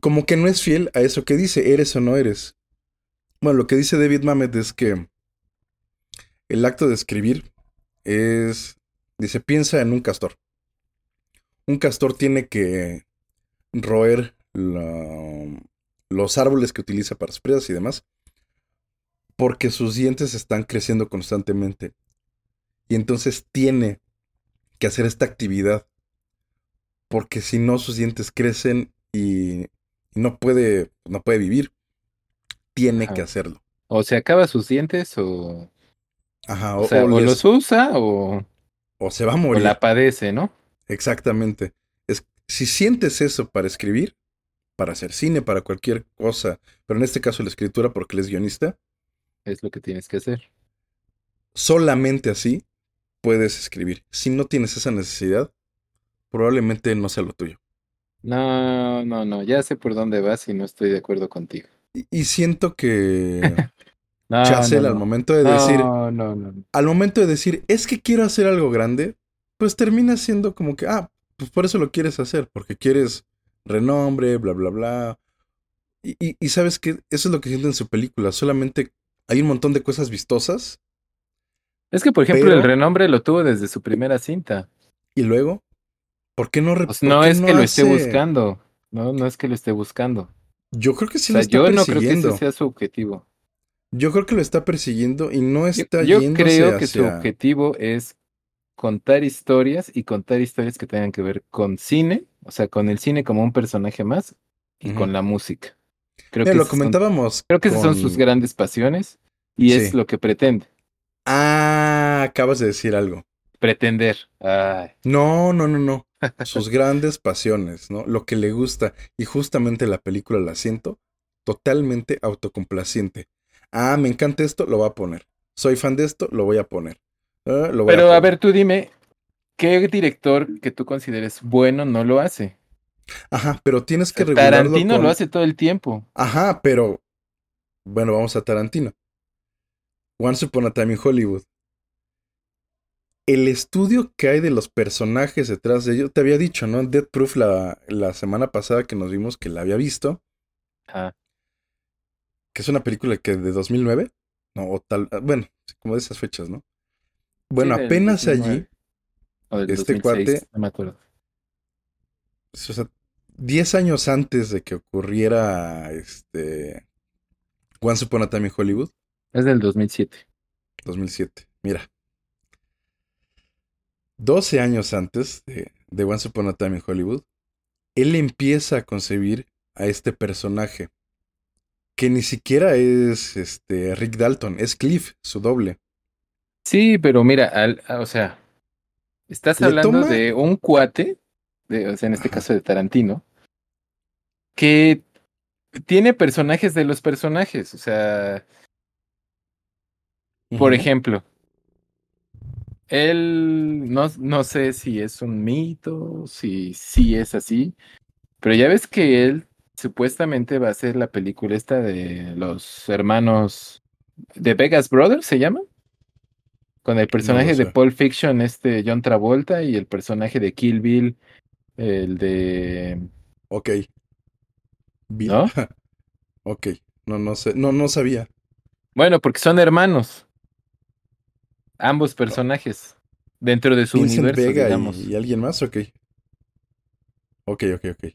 Como que no es fiel a eso que dice, eres o no eres. Bueno, lo que dice David Mamet es que el acto de escribir es. Dice, piensa en un castor. Un castor tiene que roer los árboles que utiliza para sus presas y demás, porque sus dientes están creciendo constantemente. Y entonces tiene que hacer esta actividad, porque si no sus dientes crecen y, no puede, no puede vivir. tiene Ajá. que hacerlo. O se acaba sus dientes o, Ajá, o, o, sea, o o les- los usa o, o se va a o morir. la padece, ¿no? Exactamente. Es, si sientes eso para escribir, para hacer cine, para cualquier cosa, pero en este caso la escritura porque él es guionista, Es lo que tienes que hacer. solamente así puedes escribir. Si no tienes esa necesidad, probablemente no sea lo tuyo. No, no, no, ya sé por dónde vas y no estoy de acuerdo contigo. Y, y siento que *laughs* No, al momento de decir, No, no, no. al momento de decir, es que quiero hacer algo grande, pues termina siendo como que, ah, pues por eso lo quieres hacer, porque quieres renombre, bla, bla, bla. Y, y- y sabes que eso es lo que siento en su película, solamente hay un montón de cosas vistosas Es que, por ejemplo, Pero- el renombre lo tuvo desde su primera cinta. y luego, ¿por qué no... Pues no qué es que lo esté buscando. No, no es que lo esté buscando. Yo creo que sí o lo está yo no creo que persiguiendo. ese sea su objetivo. Yo creo que lo está persiguiendo y no Yo, está yo yéndose creo que su objetivo es contar historias y contar historias que tengan que ver con cine, o sea, con el cine como un personaje más y con la música. Creo Mira, que, lo esas son, comentábamos. creo que esas son sus grandes pasiones y es lo que pretende. Ah, acabas de decir algo. Pretender. Ay, No, no, no, no. Sus *laughs* grandes pasiones, ¿no? Lo que le gusta. Y justamente la película la siento totalmente autocomplaciente. Ah, me encanta esto, lo voy a poner. Soy fan de esto, lo voy a poner. Ah, lo voy Pero a poner. ver, tú dime, ¿qué director que tú consideres bueno no lo hace? Ajá, pero tienes que regularlo Tarantino con- lo hace todo el tiempo. Ajá, pero... Bueno, vamos a Tarantino. Once Upon a Time in Hollywood. El estudio que hay de los personajes detrás de ellos, te había dicho, ¿no? Dead Proof la, la semana pasada que nos vimos que la había visto, Ajá. que es una película que de 2009, no, o tal, bueno, como de esas fechas, ¿no? Bueno, Sí, apenas 2009. allí, O del Este 2006, cuate- no me acuerdo. o sea, 10 años antes de que ocurriera este Once Upon a Time in Hollywood, Es del 2007. 2007. Mira. 12 años antes de, de Once Upon a Time in Hollywood, él empieza a concebir a este personaje. Que ni siquiera es este Rick Dalton, es Cliff, su doble. Sí, pero mira, al- o sea, estás hablando toma- de un cuate, de, o sea, en este caso de Tarantino, que tiene personajes de los personajes. O sea, por ejemplo, él no, no sé si es un mito, si sí es así, pero ya ves que él supuestamente va a hacer la película esta de los hermanos de Vegas Brothers, ¿se llama? Con el personaje de sé. Pulp Fiction, este John Travolta, y el personaje de Kill Bill, el de... Ok. Bien. ¿No? *laughs* ok. No, no sé. No, no sabía. Bueno, porque son hermanos. Ambos personajes. Dentro de su Vincent universo, Vega digamos. y, y alguien más, ok. Ok, ok, ok.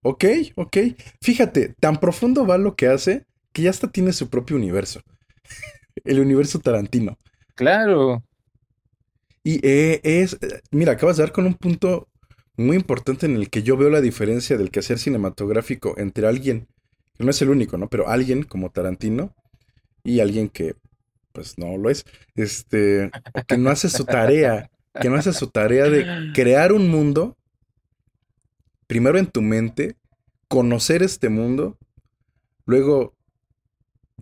Ok, ok. Fíjate, tan profundo va lo que hace que ya hasta tiene su propio universo. *laughs* El universo Tarantino. Claro. Y eh, es, eh, mira, acabas de dar con un punto muy importante en el que yo veo la diferencia del quehacer cinematográfico entre alguien, que no es el único, ¿no? Pero alguien como Tarantino y alguien que, pues no lo es, este, que no hace su tarea, que no hace su tarea de crear un mundo, primero en tu mente, conocer este mundo, luego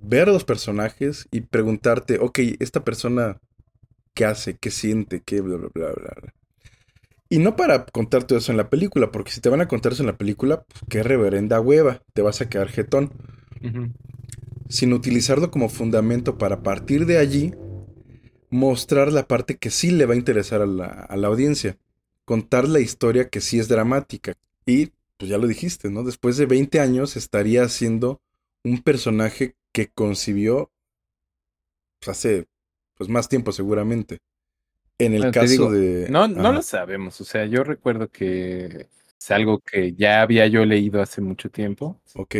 ver a los personajes y preguntarte, ok, esta persona qué hace, qué siente, qué bla, bla, bla, bla. bla. Y no para contar todo eso en la película, porque si te van a contar eso en la película, pues, qué reverenda hueva, te vas a quedar jetón. Sin utilizarlo como fundamento para partir de allí, mostrar la parte que sí le va a interesar a la, a la audiencia. Contar la historia que sí es dramática. Y, pues ya lo dijiste, ¿no? Después de 20 años estaría haciendo un personaje que concibió hace pues más tiempo seguramente. En el Bueno, caso digo, de... No, no lo sabemos. O sea, yo recuerdo que es algo que ya había yo leído hace mucho tiempo. Ok.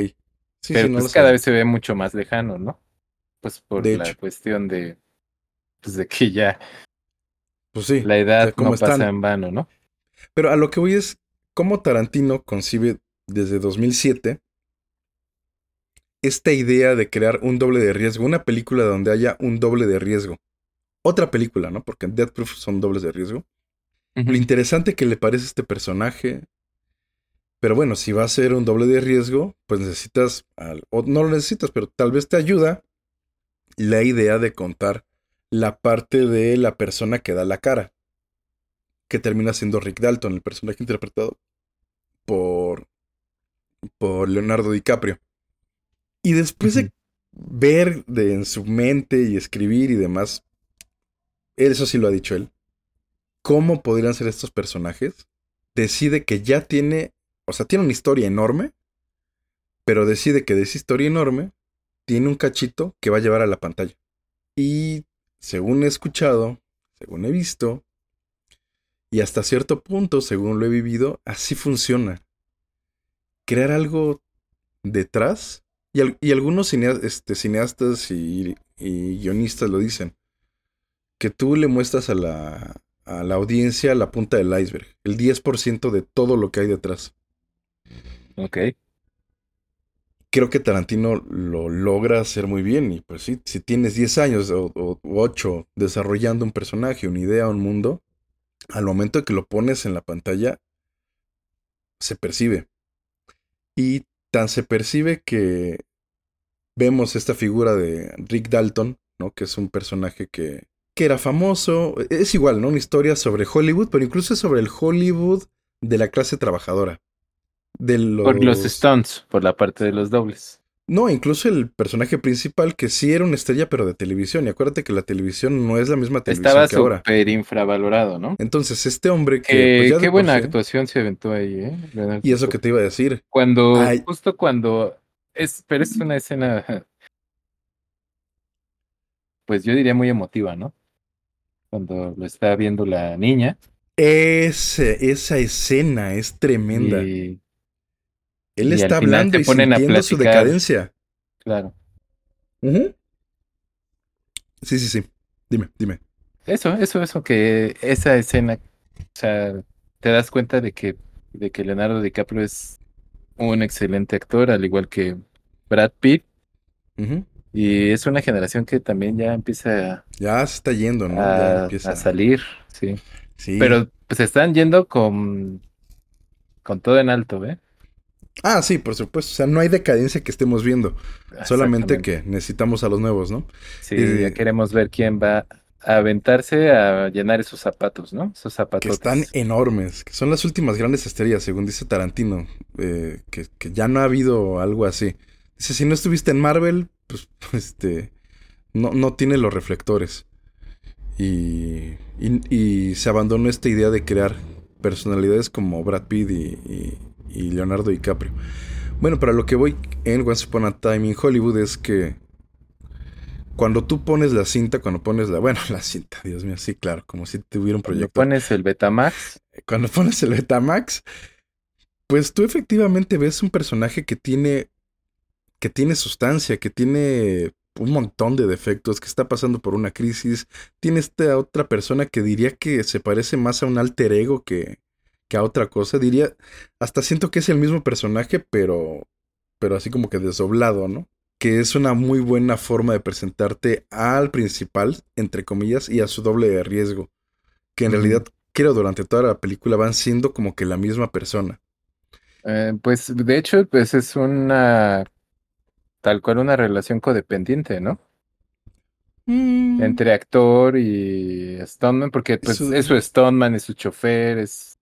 Sí, pero sí, pues cada vez se ve mucho más lejano, ¿no? Pues por De la hecho. cuestión de, pues de que ya Pues sí. la edad ¿cómo no pasa en vano, ¿no? Pero a lo que voy es cómo Tarantino concibe desde 2007 esta idea de crear un doble de riesgo, una película donde haya un doble de riesgo. Otra película, ¿no? Porque en Death Proof son dobles de riesgo. Lo interesante que le parece este personaje. Pero bueno, si va a ser un doble de riesgo, pues necesitas, o no lo necesitas, pero tal vez te ayuda la idea de contar la parte de la persona que da la cara, que termina siendo Rick Dalton, el personaje interpretado por, por Leonardo DiCaprio. Y después de ver de, en su mente y escribir y demás, eso sí lo ha dicho él, cómo podrían ser estos personajes, decide que ya tiene, o sea, tiene una historia enorme, pero decide que de esa historia enorme tiene un cachito que va a llevar a la pantalla. Y según he escuchado, según he visto, y hasta cierto punto, según lo he vivido, así funciona. Crear algo detrás, y, algunos este, cineastas y, y, guionistas lo dicen, que tú le muestras a la, a la audiencia la punta del iceberg, el 10% de todo lo que hay detrás. Ok creo que Tarantino lo logra hacer muy bien. Y pues sí, si tienes 10 años o, 8 desarrollando un personaje, una idea, un mundo, al momento de que lo pones en la pantalla, se percibe. Y tan se percibe que vemos esta figura de Rick Dalton, ¿no? Que es un personaje que, que era famoso. Es igual, ¿no? Una historia sobre Hollywood, pero incluso sobre el Hollywood de la clase trabajadora. Por los stunts, por la parte de los dobles. No, incluso el personaje principal, que sí era una estrella, pero de televisión. Y acuérdate que la televisión no es la misma televisión que ahora. Estaba súper infravalorado, ¿no? Entonces, este hombre que. Pues, qué buena actuación se aventó ahí, ¿eh? y eso que te iba a decir. Cuando. Justo cuando. Es, pero es una escena. *laughs* Pues yo diría muy emotiva, ¿no? Cuando lo está viendo la niña. Ese, esa escena es tremenda. Él está hablando y sintiendo su decadencia. Claro. Sí, sí, sí. Dime, dime. Eso, eso, eso, que esa escena, o sea, te das cuenta de que, de que Leonardo DiCaprio es un excelente actor, al igual que Brad Pitt. Y es una generación que también ya empieza Ya se está yendo, ¿no? A, empieza... a salir, sí. sí. Pero pues están yendo con, con todo en alto, ¿eh? Ah, sí, por supuesto. O sea, no hay decadencia que estemos viendo. Solamente que necesitamos a los nuevos, ¿no? Sí, ya queremos ver quién va a aventarse a llenar esos zapatos, ¿no? Esos zapatos. Que están enormes, que son las últimas grandes estrellas, según dice Tarantino, eh, que, ya no ha habido algo así. Dice, si no estuviste en Marvel, pues, *laughs* este, no, no tiene los reflectores. Y, y, se abandonó esta idea de crear personalidades como Brad Pitt y y Leonardo DiCaprio. Bueno, para lo que voy en Once Upon a Time in Hollywood es que cuando tú pones la cinta, cuando pones la, bueno, *laughs* la cinta, Dios mío, sí, claro, como si tuviera un proyecto. Cuando pones el Betamax. Cuando pones el Betamax, pues tú efectivamente ves un personaje que tiene, que tiene sustancia, que tiene un montón de defectos, que está pasando por una crisis. Tiene esta otra persona que diría que se parece más a un alter ego que, que a otra cosa. Diría, hasta siento que es el mismo personaje, pero, pero así como que desdoblado, ¿no? Que es una muy buena forma de presentarte al principal, entre comillas, y a su doble de riesgo. Que en realidad, creo, durante toda la película van siendo como que la misma persona. Eh, pues de hecho, pues es una tal cual una relación codependiente, ¿no? Mm. Entre actor y Stoneman, porque pues, es su Stoneman, es su chofer, es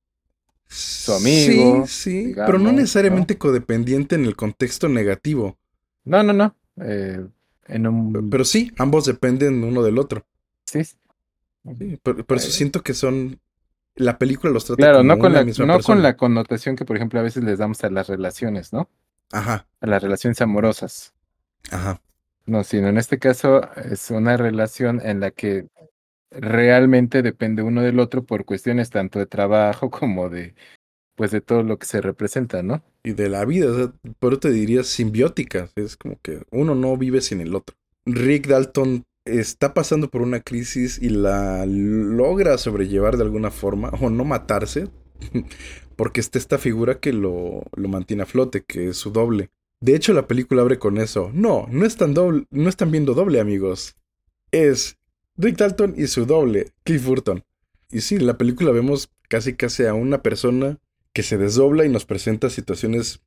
su amigo. Sí, sí, pero no necesariamente codependiente en el contexto negativo. No, no, no. Eh, en un... Pero sí, ambos dependen uno del otro. Sí. sí por, eso siento que son. La película los trata claro, no con la, no con la connotación que, por ejemplo, a veces les damos a las relaciones, ¿no? Ajá. A las relaciones amorosas. Ajá. No, sino en este caso es una relación en la que realmente depende uno del otro por cuestiones tanto de trabajo *laughs* como de pues de todo lo que se representa, ¿no? Y de la vida, o sea, por eso te diría simbiótica, es como que uno no vive sin el otro. Rick Dalton está pasando por una crisis y la logra sobrellevar de alguna forma o no matarse *laughs* porque está esta figura que lo, lo mantiene a flote, que es su doble. De hecho, la película abre con eso. No, no están, doble, no están viendo doble, amigos. Es Rick Dalton y su doble, Cliff Burton. Y sí, en la película vemos casi casi a una persona que se desdobla y nos presenta situaciones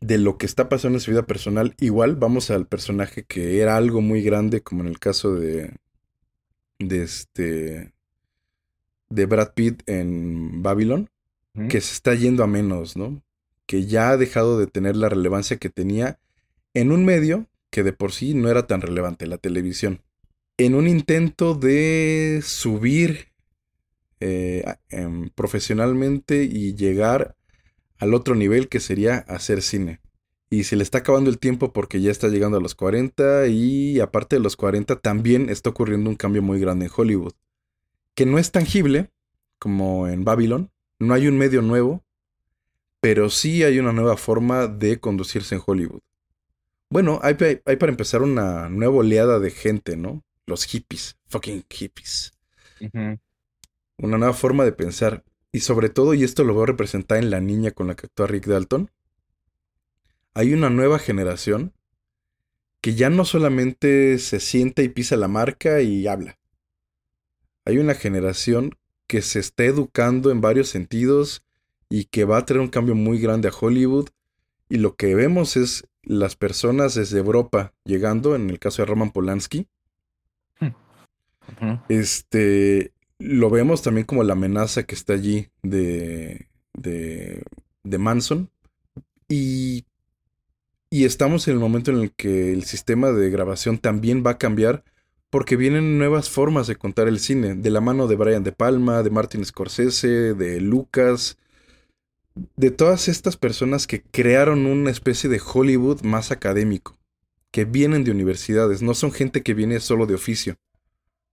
de lo que está pasando en su vida personal. Igual vamos al personaje que era algo muy grande, como en el caso de. de este. de Brad Pitt en Babylon, que se está yendo a menos, ¿no? Que ya ha dejado de tener la relevancia que tenía en un medio que de por sí no era tan relevante, la televisión. En un intento de subir eh, em, profesionalmente y llegar al otro nivel que sería hacer cine. Y se le está acabando el tiempo porque ya está llegando a los 40 y aparte de los 40 también está ocurriendo un cambio muy grande en Hollywood. Que no es tangible como en Babylon, no hay un medio nuevo, pero sí hay una nueva forma de conducirse en Hollywood. Bueno, hay, hay para empezar una nueva oleada de gente, ¿no? Los hippies, fucking hippies una nueva forma de pensar. Y sobre todo, y esto lo voy a representar en la niña con la que actúa Rick Dalton, hay una nueva generación que ya no solamente se sienta y pisa la marca y habla. Hay una generación que se está educando en varios sentidos y que va a traer un cambio muy grande a Hollywood. Y lo que vemos es las personas desde Europa llegando, en el caso de Roman Polanski. Este, lo vemos también como la amenaza que está allí de, de, de Manson. Y, y estamos en el momento en el que el sistema de grabación también va a cambiar porque vienen nuevas formas de contar el cine, de la mano de Brian De Palma, de Martin Scorsese, de Lucas, de todas estas personas que crearon una especie de Hollywood más académico, que vienen de universidades, no son gente que viene solo de oficio,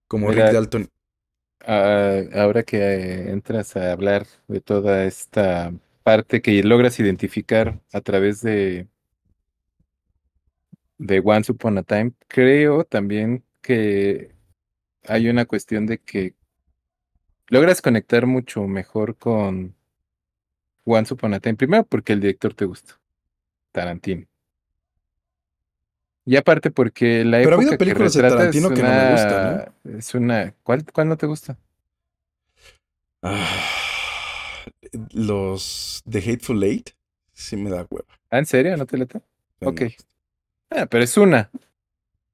como Rick Dalton Ah, ahora que eh, entras a hablar de toda esta parte que logras identificar a través de, de Once Upon a Time, creo también que hay una cuestión de que logras conectar mucho mejor con Once Upon a Time. Primero porque el director te gusta, Tarantino. Y aparte porque la Pero época ha películas que de Tarantino que no me gustan, ¿no? Es una... ¿Cuál, ¿Cuál no te gusta? Ah, los The Hateful Eight sí me da hueva. ¿Ah, en serio? ¿No te leta? Ok. Ah, pero es una.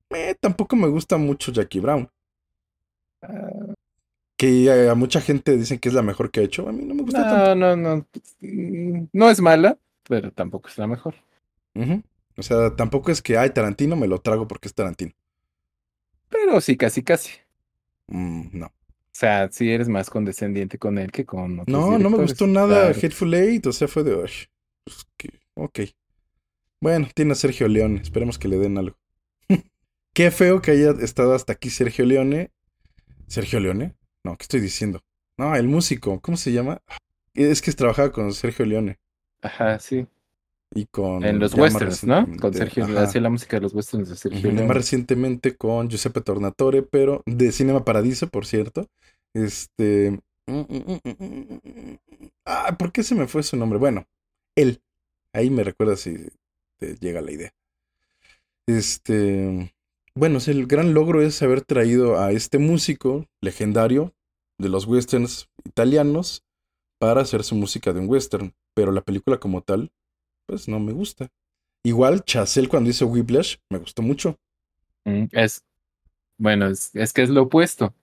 Eh, tampoco me gusta mucho Jackie Brown. Ah. Que a, mucha gente dicen que es la mejor que ha hecho. A mí no me gusta no, tanto. No, no, no. No es mala, pero tampoco es la mejor. O sea, tampoco es que, ay, Tarantino me lo trago porque es Tarantino. Pero sí, casi, casi. Mm, no. O sea, si eres más condescendiente con él que con otros No, no me gustó nada Hateful Eight, o sea, fue de... Pues, ok. Bueno, tiene a Sergio Leone, esperemos que le den algo. *laughs* Qué feo que haya estado hasta aquí Sergio Leone. ¿Sergio Leone? No, ¿qué estoy diciendo? No, el músico, ¿cómo se llama? Es que trabajaba con Sergio Leone. Ajá, sí. Y con. En los westerns, ¿no? Con Sergio. Hacía la música de los westerns de Sergio. Más recientemente con Giuseppe Tornatore, pero de Cinema Paradiso, por cierto. Este. Ah, ¿por qué se me fue su nombre? Bueno, él. Ahí me recuerda si te llega la idea. Este. Bueno, el gran logro es haber traído a este músico legendario de los westerns italianos para hacer su música de un western. Pero la película como tal pues no me gusta. Igual Chazelle cuando hizo Whiplash me gustó mucho. Mm, es, bueno, es, que es lo opuesto.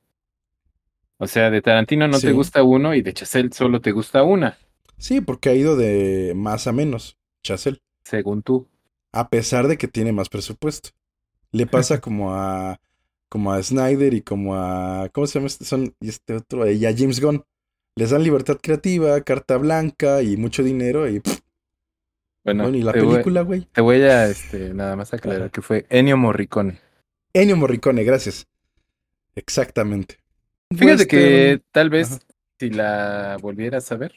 O sea, de Tarantino no te gusta uno y de Chazelle solo te gusta una. Sí, porque ha ido de más a menos, Chazelle. Según tú. A pesar de que tiene más presupuesto. Le pasa *laughs* como a como a Snyder y como a ¿cómo se llama este son y este otro y a James Gunn. Les dan libertad creativa, carta blanca y mucho dinero y bueno, ¿y la película, güey? Te voy a este, nada más aclarar que fue Ennio Morricone. Ennio Morricone, gracias. Exactamente. Fíjate que tal vez si la volvieras a ver.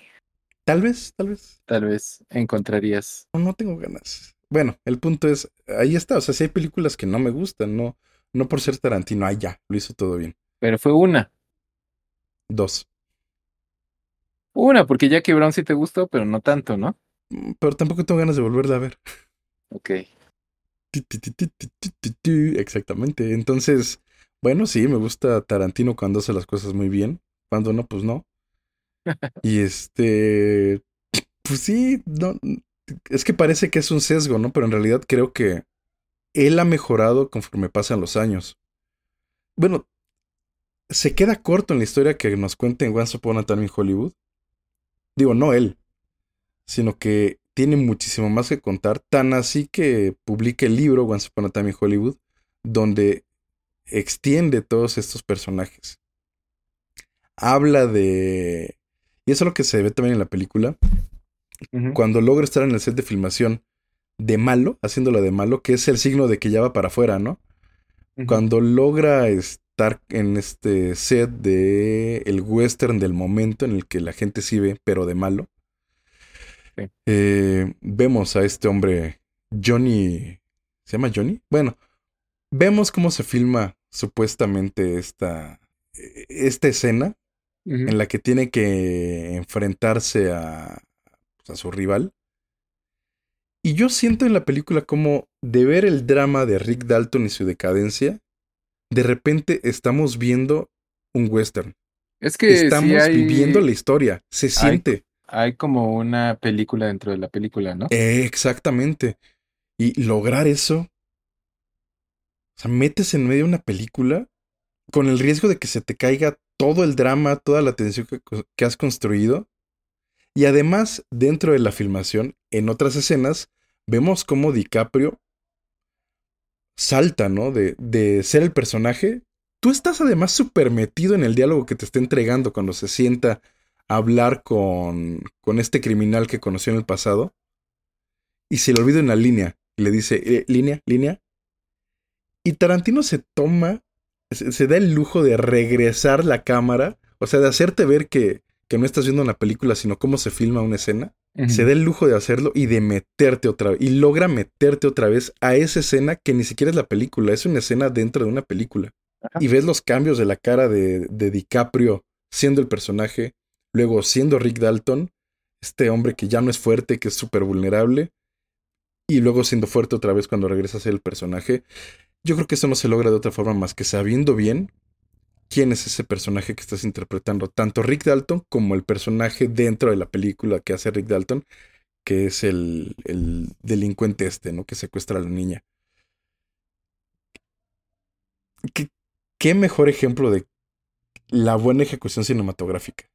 Tal vez, tal vez. Tal vez encontrarías. No, no tengo ganas. Bueno, el punto es, ahí está. O sea, si hay películas que no me gustan, no, no por ser Tarantino, ah, ya, lo hizo todo bien. Pero fue una. Dos. Una, porque Jackie Brown sí te gustó, pero no tanto, ¿no? Mm, pero tampoco tengo ganas de volverla a ver. Ok. Exactamente. Entonces, bueno, sí, me gusta Tarantino cuando hace las cosas muy bien. Cuando no, pues no. *laughs* Y este, pues sí, no, es que parece que es un sesgo, ¿no? Pero en realidad creo que él ha mejorado conforme pasan los años. Bueno, se queda corto en la historia que nos cuenta en Once Upon a Time in Hollywood. Digo, no él, sino que tiene muchísimo más que contar, tan así que publica el libro Once Upon a Time in Hollywood, donde extiende todos estos personajes. Habla de... Y eso es lo que se ve también en la película. Cuando logra estar en el set de filmación de malo, haciéndolo de malo, que es el signo de que ya va para afuera, ¿no? Cuando logra estar en este set de el western del momento en el que la gente sí ve, pero de malo, eh, vemos a este hombre, Johnny. ¿Se llama Johnny? Bueno, vemos cómo se filma supuestamente esta, esta escena en la que tiene que enfrentarse a, pues, a su rival. Y yo siento en la película como de ver el drama de Rick Dalton y su decadencia, de repente estamos viendo un western. Es que estamos viviendo la historia, se siente. Hay como una película dentro de la película, ¿no? exactamente. Y lograr eso. O sea, metes en medio una película con el riesgo de que se te caiga todo el drama, toda la tensión que, has construido. Y además, dentro de la filmación, en otras escenas, vemos cómo DiCaprio salta, ¿no? De, de ser el personaje. Tú estás además súper metido en el diálogo que te está entregando cuando se sienta hablar con, con este criminal que conoció en el pasado y se le olvida una línea. Y le dice, eh, línea, línea. Y Tarantino se toma, se, da el lujo de regresar la cámara, o sea, de hacerte ver que, que no estás viendo una película, sino cómo se filma una escena. Se da el lujo de hacerlo y de meterte otra vez. Y logra meterte otra vez a esa escena que ni siquiera es la película, es una escena dentro de una película. Y ves los cambios de la cara de, de DiCaprio siendo el personaje, Luego, siendo Rick Dalton, este hombre que ya no es fuerte, que es súper vulnerable, y luego siendo fuerte otra vez cuando regresa a ser el personaje, yo creo que eso no se logra de otra forma más que sabiendo bien quién es ese personaje que estás interpretando, tanto Rick Dalton como el personaje dentro de la película que hace Rick Dalton, que es el, el delincuente este, ¿no? Que secuestra a la niña. ¿Qué, ¿Qué mejor ejemplo de la buena ejecución cinematográfica?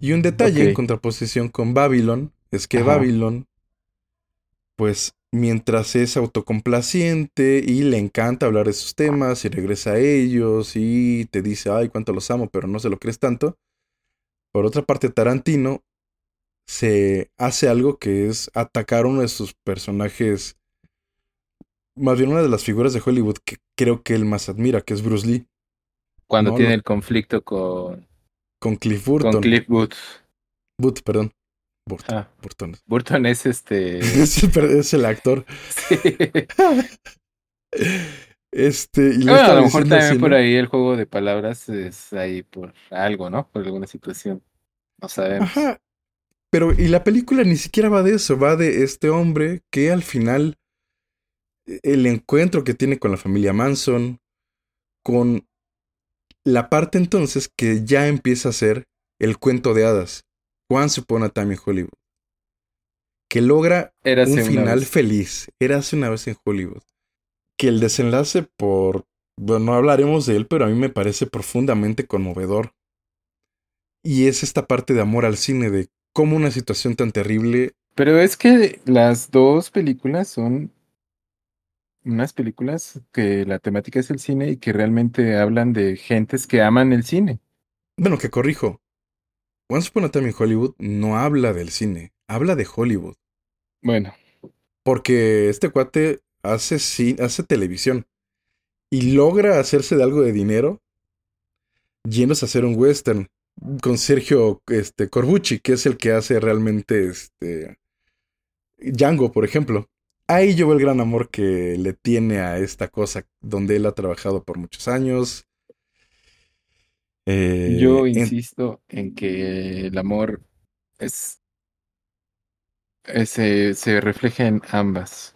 Y un detalle en contraposición con Babylon es que Babylon, pues mientras es autocomplaciente y le encanta hablar de sus temas y regresa a ellos y te dice, ay, cuánto los amo, pero no se lo crees tanto. Por otra parte, Tarantino se hace algo que es atacar a uno de sus personajes, más bien una de las figuras de Hollywood que creo que él más admira, que es Bruce Lee. Cuando tiene el conflicto con con Cliff Burton. Con Cliff Booth. Booth, perdón. Burton. Ah, Burton. Burton es este. *laughs* es, el, actor. Sí. *laughs* este. Y a lo mejor también por ahí el juego de palabras es ahí por algo, ¿no? Por alguna situación. No sabemos. Ajá. Pero, y la película ni siquiera va de eso, va de este hombre que al final. El encuentro que tiene con la familia Manson, con la parte entonces que ya empieza a ser el cuento de hadas, Once Upon a Time in Hollywood, que logra un final feliz. Érase una vez en Hollywood. Que el desenlace por... Bueno, no hablaremos de él, pero a mí me parece profundamente conmovedor. Y es esta parte de amor al cine, de cómo una situación tan terrible... Pero es que las dos películas son unas películas que la temática es el cine y que realmente hablan de gentes que aman el cine. Bueno, que corrijo. Once Upon a Time in Hollywood no habla del cine, habla de Hollywood. Bueno. Porque este cuate hace, hace televisión y logra hacerse de algo de dinero yéndose a hacer un western con Sergio este, Corbucci, que es el que hace realmente este, Django, por ejemplo ahí llevo el gran amor que le tiene a esta cosa donde él ha trabajado por muchos años. Eh, Yo insisto en... que el amor es, se, refleja en ambas.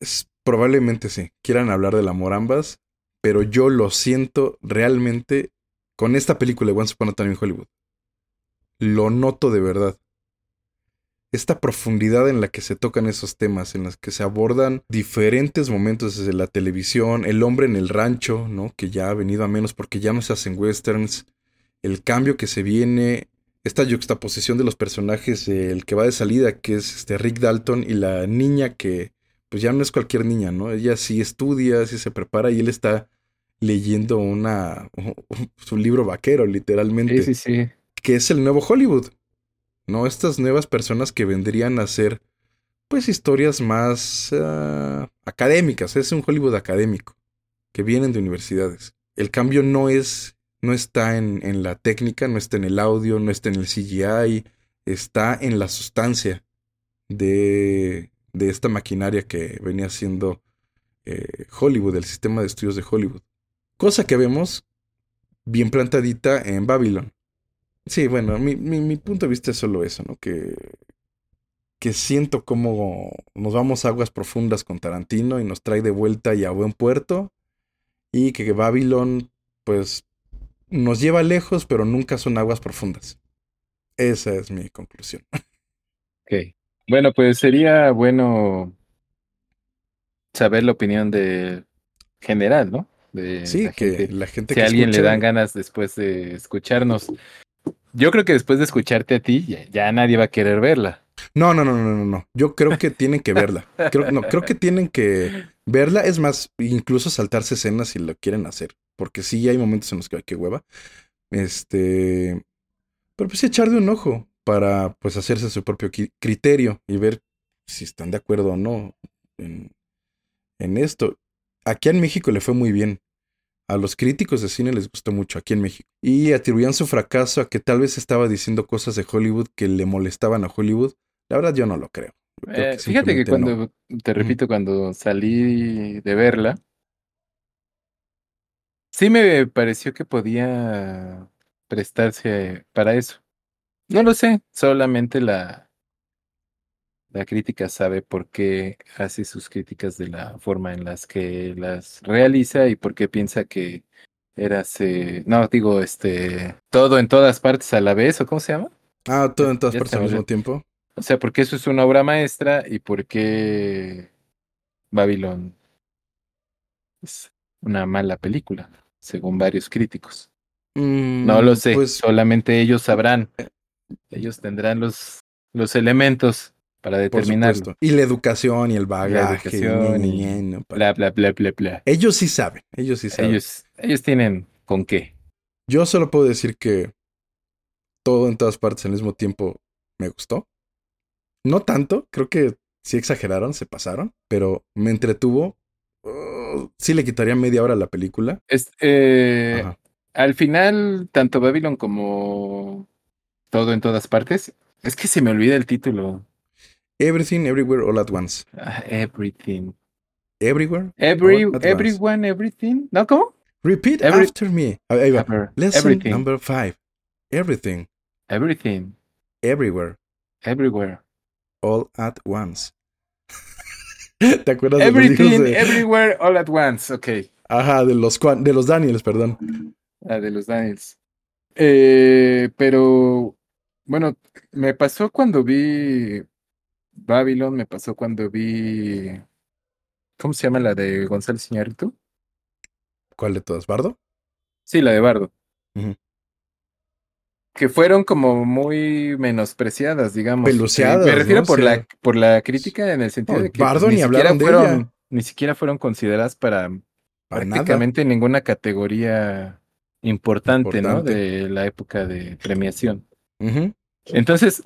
Es, probablemente sí. Quieran hablar del amor ambas, pero yo lo siento realmente con esta película de Once Upon a Time in Hollywood. Lo noto de verdad. Esta profundidad en la que se tocan esos temas, en las que se abordan diferentes momentos desde la televisión, el hombre en el rancho, ¿no? Que ya ha venido a menos porque ya no se hacen westerns, el cambio que se viene, esta juxtaposición de los personajes, el que va de salida, que es este Rick Dalton, y la niña que, pues ya no es cualquier niña, ¿no? Ella sí estudia, sí se prepara y él está leyendo una, *laughs* un libro vaquero, literalmente. Sí, sí, sí. Que es el nuevo Hollywood. ¿No? Estas nuevas personas que vendrían a ser, pues, historias más ah, académicas. Es un Hollywood académico. Que vienen de universidades. El cambio no es. No está en, en la técnica, no está en el audio, no está en el CGI. Está en la sustancia de, de esta maquinaria que venía siendo eh, Hollywood, el sistema de estudios de Hollywood. Cosa que vemos bien plantadita en Babylon. Sí, bueno, mi, mi, punto de vista es solo eso, ¿no? Que, que siento como nos vamos a aguas profundas con Tarantino y nos trae de vuelta y a buen puerto. Y que Babylon, pues, nos lleva lejos, pero nunca son aguas profundas. Esa es mi conclusión. *laughs* Ok. Bueno, pues sería bueno saber la opinión de general, ¿no? sí, que la gente si a alguien le dan ganas después de escucharnos. Yo creo que después de escucharte a ti, ya, nadie va a querer verla. No, no, no, no, no, no. Yo creo que tienen que verla. Creo, no, creo que tienen que verla. Es más, incluso saltarse escenas si lo quieren hacer. Porque sí hay momentos en los que hay que hueva. Este. Pero pues echarle un ojo para pues hacerse su propio criterio y ver si están de acuerdo o no en, en esto. Aquí en México le fue muy bien. A los críticos de cine les gustó mucho aquí en México. Y atribuían su fracaso a que tal vez estaba diciendo cosas de Hollywood que le molestaban a Hollywood. La verdad yo no lo creo. Eh, fíjate que cuando, te repito, cuando salí de verla, sí me pareció que podía prestarse para eso. No lo sé, solamente la, la crítica sabe por qué hace sus críticas de la forma en las que las realiza y por qué piensa que eras, no, digo, este, todo en todas partes a la vez, ¿o cómo se llama? Ah, todo en todas partes al mismo tiempo. O sea, porque eso es una obra maestra y por qué Babylon es una mala película, según varios críticos. no lo mm, sé, pues solamente ellos sabrán. Eh, ellos tendrán los, los elementos para determinarlo. Y la educación y el bagaje. y bla, bla, bla, bla, bla. Ellos sí saben, ellos sí saben. Ellos, ellos tienen con qué. Yo solo puedo decir que todo en todas partes al mismo tiempo me gustó. No tanto, creo que sí exageraron, se pasaron, pero me entretuvo. Uh, sí le quitaría media hora a la película. Eh, al final, tanto Babylon como todo en todas partes, es que se me olvida el título. Everything, Everywhere, All at Once. Ah, everything. Everywhere. Every, everyone, everything. ¿No? ¿Cómo? Repeat after me. Ahí va. Lesson number five. Everything. Everything. Everywhere. Everywhere. All at once. *laughs* ¿Te acuerdas Everything, de los de... everywhere, all at once. Ok. Ajá, de los, de los Daniels, perdón. Ah, de los Daniels. Eh, pero, bueno, me pasó cuando vi Babylon me pasó cuando vi. ¿Cómo se llama la de González Iñárritu? ¿Cuál de todas? ¿Bardo? Sí, la de Bardo. Que fueron como muy menospreciadas, digamos. Peluceadas. Me refiero por, la, por la crítica en el sentido de que Bardo ni, siquiera fueron, ni siquiera fueron consideradas para, prácticamente ninguna categoría importante, ¿no? De la época de premiación. Entonces,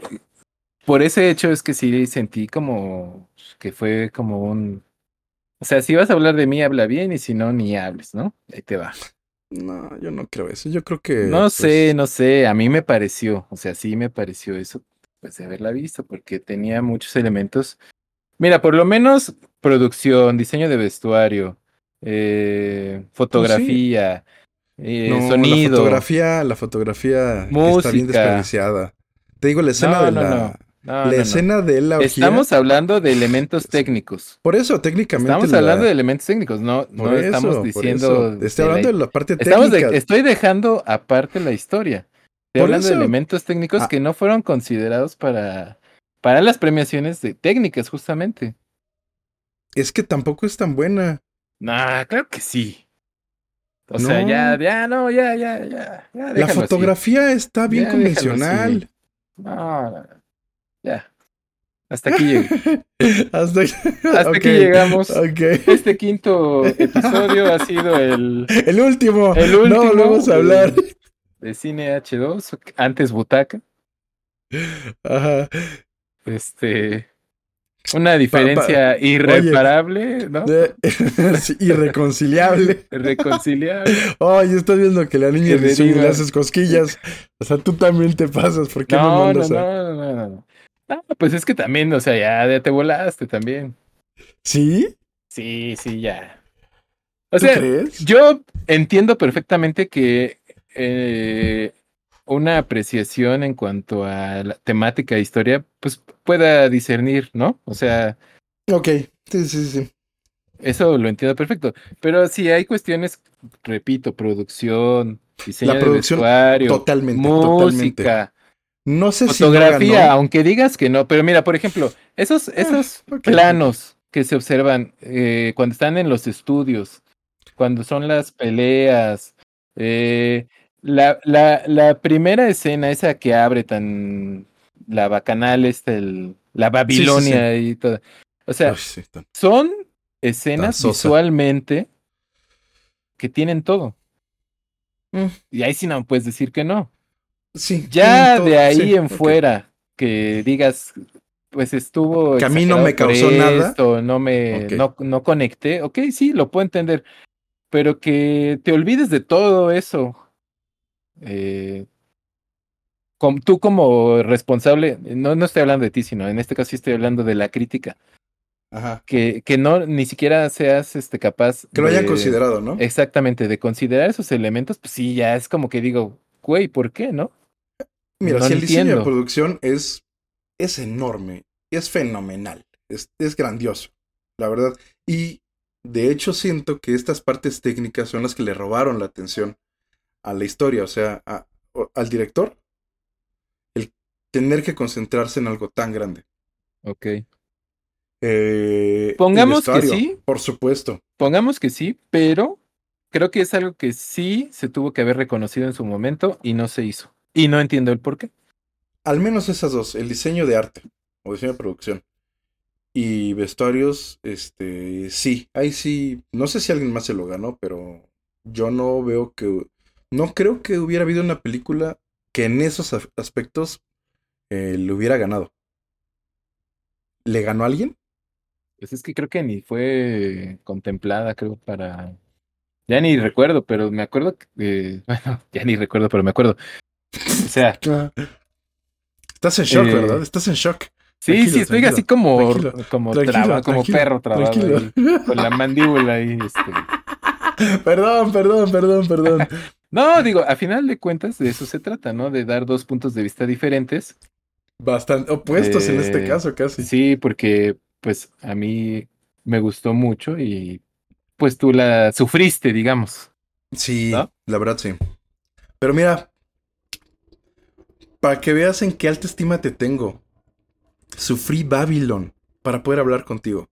por ese hecho es que sí sentí como que fue como un... O sea, si vas a hablar de mí, habla bien y si no, ni hables, ¿no? Ahí te va. No, yo no creo eso. Yo creo que... No pues sé, no sé. A mí me pareció, o sea, sí me pareció eso, pues de haberla visto, porque tenía muchos elementos. Mira, por lo menos producción, diseño de vestuario, eh, pues fotografía, eh, sonido. La fotografía, la fotografía está bien desperdiciada. Te digo, la escena de la No, la no, no. escena de la orgía. Estamos hablando de elementos técnicos. Por eso, técnicamente. Estamos la- hablando de elementos técnicos, no, por eso, estamos diciendo. Estoy de la- hablando de la parte Estamos de- técnica. estoy dejando aparte la historia. Estoy Por hablando de elementos técnicos Ah. que no fueron considerados para, para las premiaciones de técnicas, justamente. Es que tampoco es tan buena. Nah, claro que sí. O sea, ya, ya, no, ya, ya, ya. ya La así. fotografía está bien Ya, convencional. No, no, no. Ya. Hasta aquí llegué. *laughs* Hasta, aquí llegamos. Este quinto episodio ha sido el *laughs* El último. El No último, volvemos a hablar. de Cine H2, antes Butaca. Ajá. Este. Una diferencia irreparable, ¿no? De- *laughs* irreconciliable. Reconciliable. Oye, estás viendo que la niña le haces cosquillas. O sea, tú también te pasas. ¿Por qué me No, no, mandas no, a.? no, no, no. No, pues es que también, o sea, ya, ya te volaste también. ¿Sí? Sí, sí, ya. O ¿Tú sea, crees? yo entiendo perfectamente que eh, una apreciación en cuanto a la temática e historia, pues pueda discernir, ¿no? O sea, Ok. Sí, sí, sí. Eso lo entiendo perfecto. Pero si hay cuestiones, repito, producción, diseño La de producción, vestuario, Totalmente. Totalmente. No sé si. fotografía, no ganó. aunque digas que no. Pero mira, por ejemplo, esos, esos ok. planos que se observan eh, cuando están en los estudios, cuando son las peleas, eh, la, la, la primera escena, esa que abre tan la bacanal, este, el, la Babilonia y todo. O sea, tan- son escenas visualmente que tienen todo. Mm. Y ahí sí no puedes decir que no. Sí, Ya de ahí sí, en fuera que digas, pues estuvo. Que a mí no me causó nada. no me, no, no conecté. Ok, sí, lo puedo entender. Pero que te olvides de todo eso. Eh, tú como responsable, no, no estoy hablando de ti, sino en este caso sí estoy hablando de la crítica. Ajá. Que, que no ni siquiera seas este capaz Que lo hayan de- considerado, ¿no? Exactamente, de considerar esos elementos, pues sí, ya es como que digo, güey, ¿por qué, no? Mira, no si el diseño de producción es, es enorme, es fenomenal, es, es grandioso, la verdad. Y de hecho siento que estas partes técnicas son las que le robaron la atención a la historia, o sea, a- al director, el tener que concentrarse en algo tan grande. Ok. Eh, Pongamos que sí. Por supuesto. Pongamos que sí, pero creo que es algo que sí se tuvo que haber reconocido en su momento y no se hizo. Y no entiendo el por qué. Al menos esas dos, el diseño de arte o diseño de producción. Y vestuarios, este, sí, ahí sí, no sé si alguien más se lo ganó, pero yo no veo que, no creo que hubiera habido una película que en esos as- aspectos eh, le hubiera ganado. ¿Le ganó a alguien? Pues es que creo que ni fue contemplada, creo, para... Ya ni recuerdo, pero me acuerdo que... eh, *laughs* Bueno, ya ni recuerdo, pero me acuerdo. O sea, *laughs* Estás en shock, Eh, ¿verdad? Estás en shock. sí, Tranquilo, sí, estoy así como, tranquilo, como, tranquilo, traba- como perro trabado ahí, con la mandíbula ahí. Este. *laughs* perdón, perdón, perdón, perdón. *laughs* No, digo, a final de cuentas de eso se trata, ¿no? De dar dos puntos de vista diferentes. Bastante opuestos en este Eh, caso, casi. Sí, porque pues a mí me gustó mucho y pues tú la sufriste, digamos. Sí, ¿No? la verdad sí. Pero mira, para que veas en qué alta estima te tengo, sufrí Babylon para poder hablar contigo.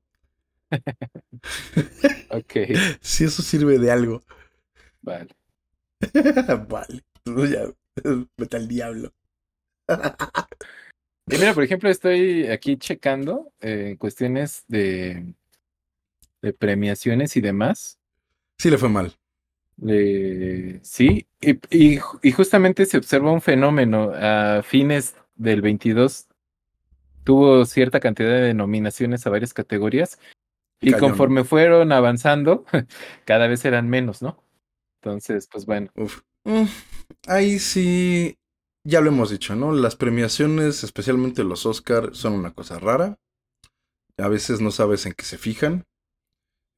*laughs* Ok, Si eso sirve de algo. vale. *laughs* vale. Ya, vete al diablo. *laughs* Y mira, por ejemplo, estoy aquí checando eh, en cuestiones de, de premiaciones y demás. Sí le fue mal. Eh, sí, y, y ju- y justamente se observa un fenómeno. A fines del 22 tuvo cierta cantidad de nominaciones a varias categorías y Cañón. conforme fueron avanzando, *laughs* cada vez eran menos, ¿no? Entonces, pues bueno, Uf. Mm, ahí sí, ya lo hemos dicho, ¿no? Las premiaciones, especialmente los Oscar, son una cosa rara. A veces no sabes en qué se fijan.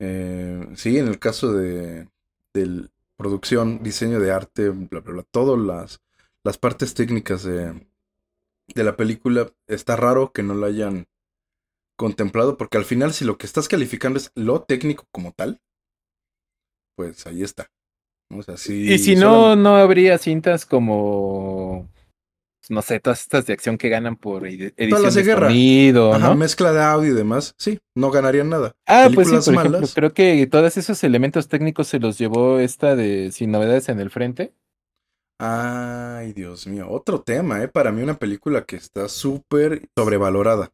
Eh, sí, en el caso de, de producción, diseño de arte, bla, bla, bla, todas las, las partes técnicas de, de la película está raro que no la hayan contemplado, porque al final si lo que estás calificando es lo técnico como tal, pues ahí está. O sea, sí, y si no, no habría cintas como no sé, todas estas de acción que ganan por edición de, de sonido, Ajá, mezcla de audio y demás. Sí, no ganarían nada. Ah, pues sí, por ejemplo, creo que todos esos elementos técnicos se los llevó esta de Sin Novedades en el Frente. Ay, Dios mío, otro tema, ¿eh? Para mí una película que está súper sobrevalorada.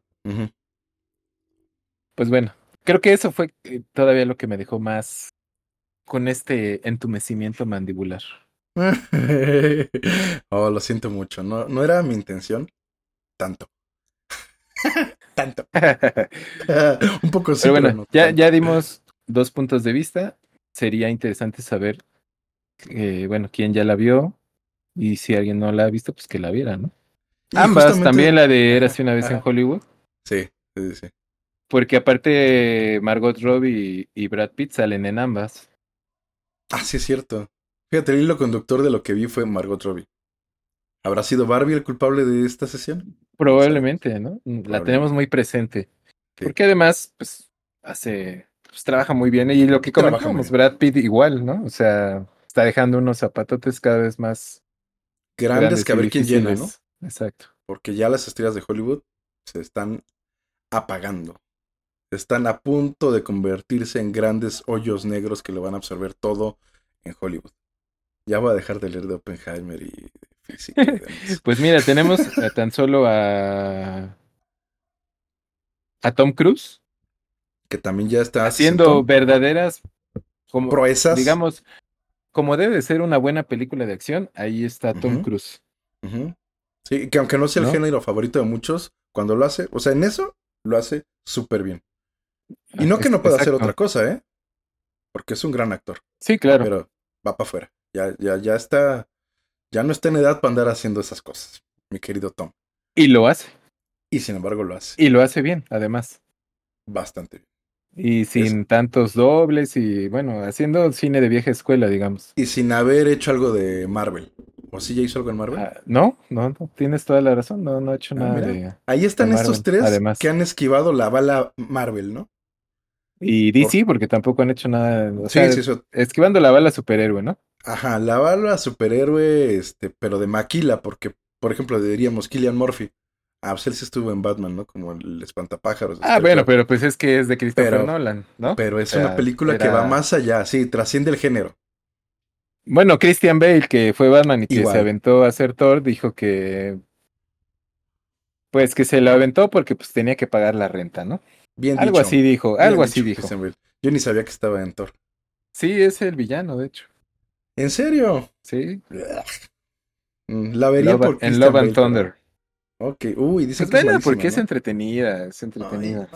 Pues bueno, creo que eso fue eh, todavía lo que me dejó más con este entumecimiento mandibular. *laughs* oh, lo siento mucho. No, no era mi intención. Tanto. *laughs* tanto. *laughs* Un poco sí. Pero bueno, ya, ya dimos dos puntos de vista. Sería interesante saber, eh, bueno, quién ya la vio y si alguien no la ha visto, pues que la viera, ¿no? Ambas, también la de Érase una vez en Hollywood. Sí, sí, sí. Porque aparte Margot Robbie y Brad Pitt salen en ambas. Ah, sí, es cierto. Fíjate, el hilo conductor de lo que vi fue Margot Robbie. ¿Habrá sido Barbie el culpable de esta sesión? Probablemente, ¿no? La tenemos muy presente. Porque además, pues, hace, pues trabaja muy bien. Y lo que comentamos, Brad Pitt igual, ¿no? O sea, está dejando unos zapatotes cada vez más grandes, que a ver quién llena, ¿no? Exacto. Porque ya las estrellas de Hollywood se están apagando. Están a punto de convertirse en grandes hoyos negros que lo van a absorber todo en Hollywood. Ya voy a dejar de leer de Oppenheimer y física. pues mira, tenemos tan solo a. a Tom Cruise. Que también ya está haciendo verdaderas como, proezas. Digamos, como debe ser una buena película de acción, ahí está Tom Cruise. Sí, que aunque no sea el género favorito de muchos, cuando lo hace, o sea, en eso lo hace súper bien. Y no que no pueda hacer otra cosa, ¿eh? Porque es un gran actor. Sí, claro. Pero va para afuera. Ya, ya, ya está. Ya no está en edad para andar haciendo esas cosas, mi querido Tom. Y lo hace. Y sin embargo lo hace. Y lo hace bien, además. Bastante bien. Y sin tantos dobles y bueno, haciendo cine de vieja escuela, digamos. Y sin haber hecho algo de Marvel. ¿O sí ya hizo algo en Marvel? Ah, no, no, no, tienes toda la razón, no, no ha hecho ah, nada de. Ahí están estos tres además. que han esquivado la bala Marvel, ¿no? Y DC, porque tampoco han hecho nada. sí, sí, Esquivando la bala superhéroe, ¿no? Ajá, la bala superhéroe, este, pero de maquila, porque, por ejemplo, diríamos Killian Murphy. Ah, pues él sí estuvo en Batman, ¿no? Como el espantapájaros. Ah, bueno, pero pues es que es de Christopher Nolan, ¿no? Pero es una película que va más allá, sí, trasciende el género. Bueno, Christian Bale, que fue Batman y que se aventó a hacer Thor, dijo que. Pues que se lo aventó porque pues tenía que pagar la renta, ¿no? Bien Algo así dijo, algo así dijo. Yo ni sabía que estaba en Thor. Sí, es el villano, de hecho. ¿En serio? Sí. Mm, la vería por En Love and Thunder. Ok, uy, dice pues que es porque es entretenida, es entretenida.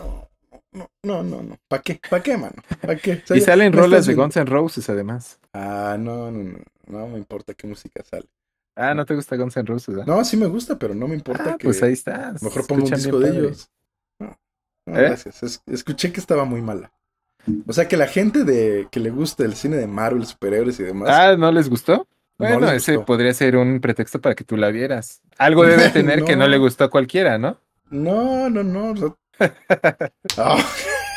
no, no, no, no, ¿Para qué? ¿Para qué, mano? ¿Para qué? y salen rolas de Guns N' Roses, además. Ah, no, no, no, no me importa qué música sale. Ah, ¿no te gusta Guns N' Roses? ¿eh? No, sí me gusta, pero no me importa ah, que... pues ahí está. Mejor pongo un disco de ellos. No, no ¿Eh? gracias. escuché que estaba muy mala. O sea, que la gente de que le gusta el cine de Marvel, superhéroes y demás. Ah, ¿no les gustó? Bueno, ese podría ser un pretexto para que tú la vieras. Algo debe *laughs* tener que no le gustó a cualquiera, ¿no? No, no, no. *laughs* Ah,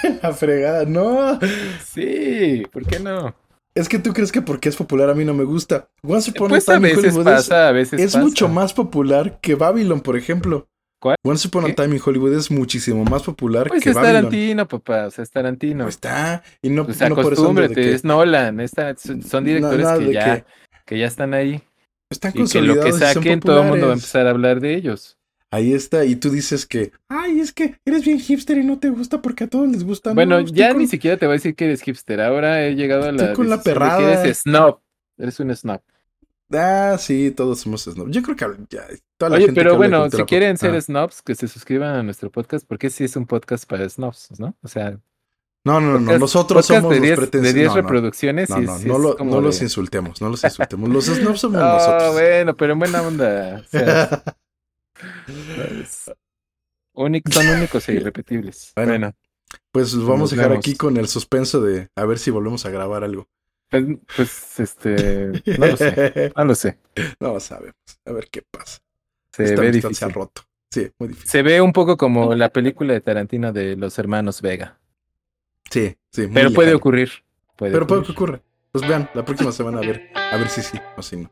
*laughs* la fregada, no. Sí, ¿por qué no? Es que tú crees que porque es popular a mí no me gusta. Once Upon pues a, veces pasa, a veces es mucho más popular que Babylon, por ejemplo. ¿Cuál? Once Upon a Time in Hollywood es muchísimo más popular pues que es Tarantino, papá, o sea, es Tarantino. Pues está, y no, pues no por eso que... es Nolan, está, son directores que, ya, que... ya están ahí. Están y que lo que saquen, todo el mundo va a empezar a hablar de ellos. Ahí está, y tú dices que, ay, es que eres bien hipster y no te gusta porque a todos les gusta. Bueno, ya ni siquiera te voy a decir que eres hipster, ahora he llegado a la... Estoy con la perrada. eres snob, eres un snob. Ah, sí, todos somos snobs. Yo creo que ya, toda la Oye, pero bueno, si quieren ser ah. snobs, que se suscriban a nuestro podcast, porque sí es un podcast para snobs, ¿no? O sea. No, no, no, nosotros somos de los pretensiones. De 10 reproducciones. No, no, no, lo, no los insultemos, no los insultemos. Los snobs somos oh, *laughs* nosotros. bueno, pero en buena onda. O sea, *laughs* son únicos e irrepetibles. Bueno, pues vamos a dejar aquí con el suspenso de a ver si volvemos a grabar algo. Pues, pues, este, no lo sé, *laughs* no lo sé. No sabemos, a ver qué pasa. Se ve difícil. roto. Sí, muy difícil. Se ve un poco como la película de Tarantino de los hermanos Vega. Sí, sí. muy Pero puede ocurrir. Puede Pero puede que ocurrir. ocurra. Pues vean, la próxima semana a ver, a ver si sí o si no.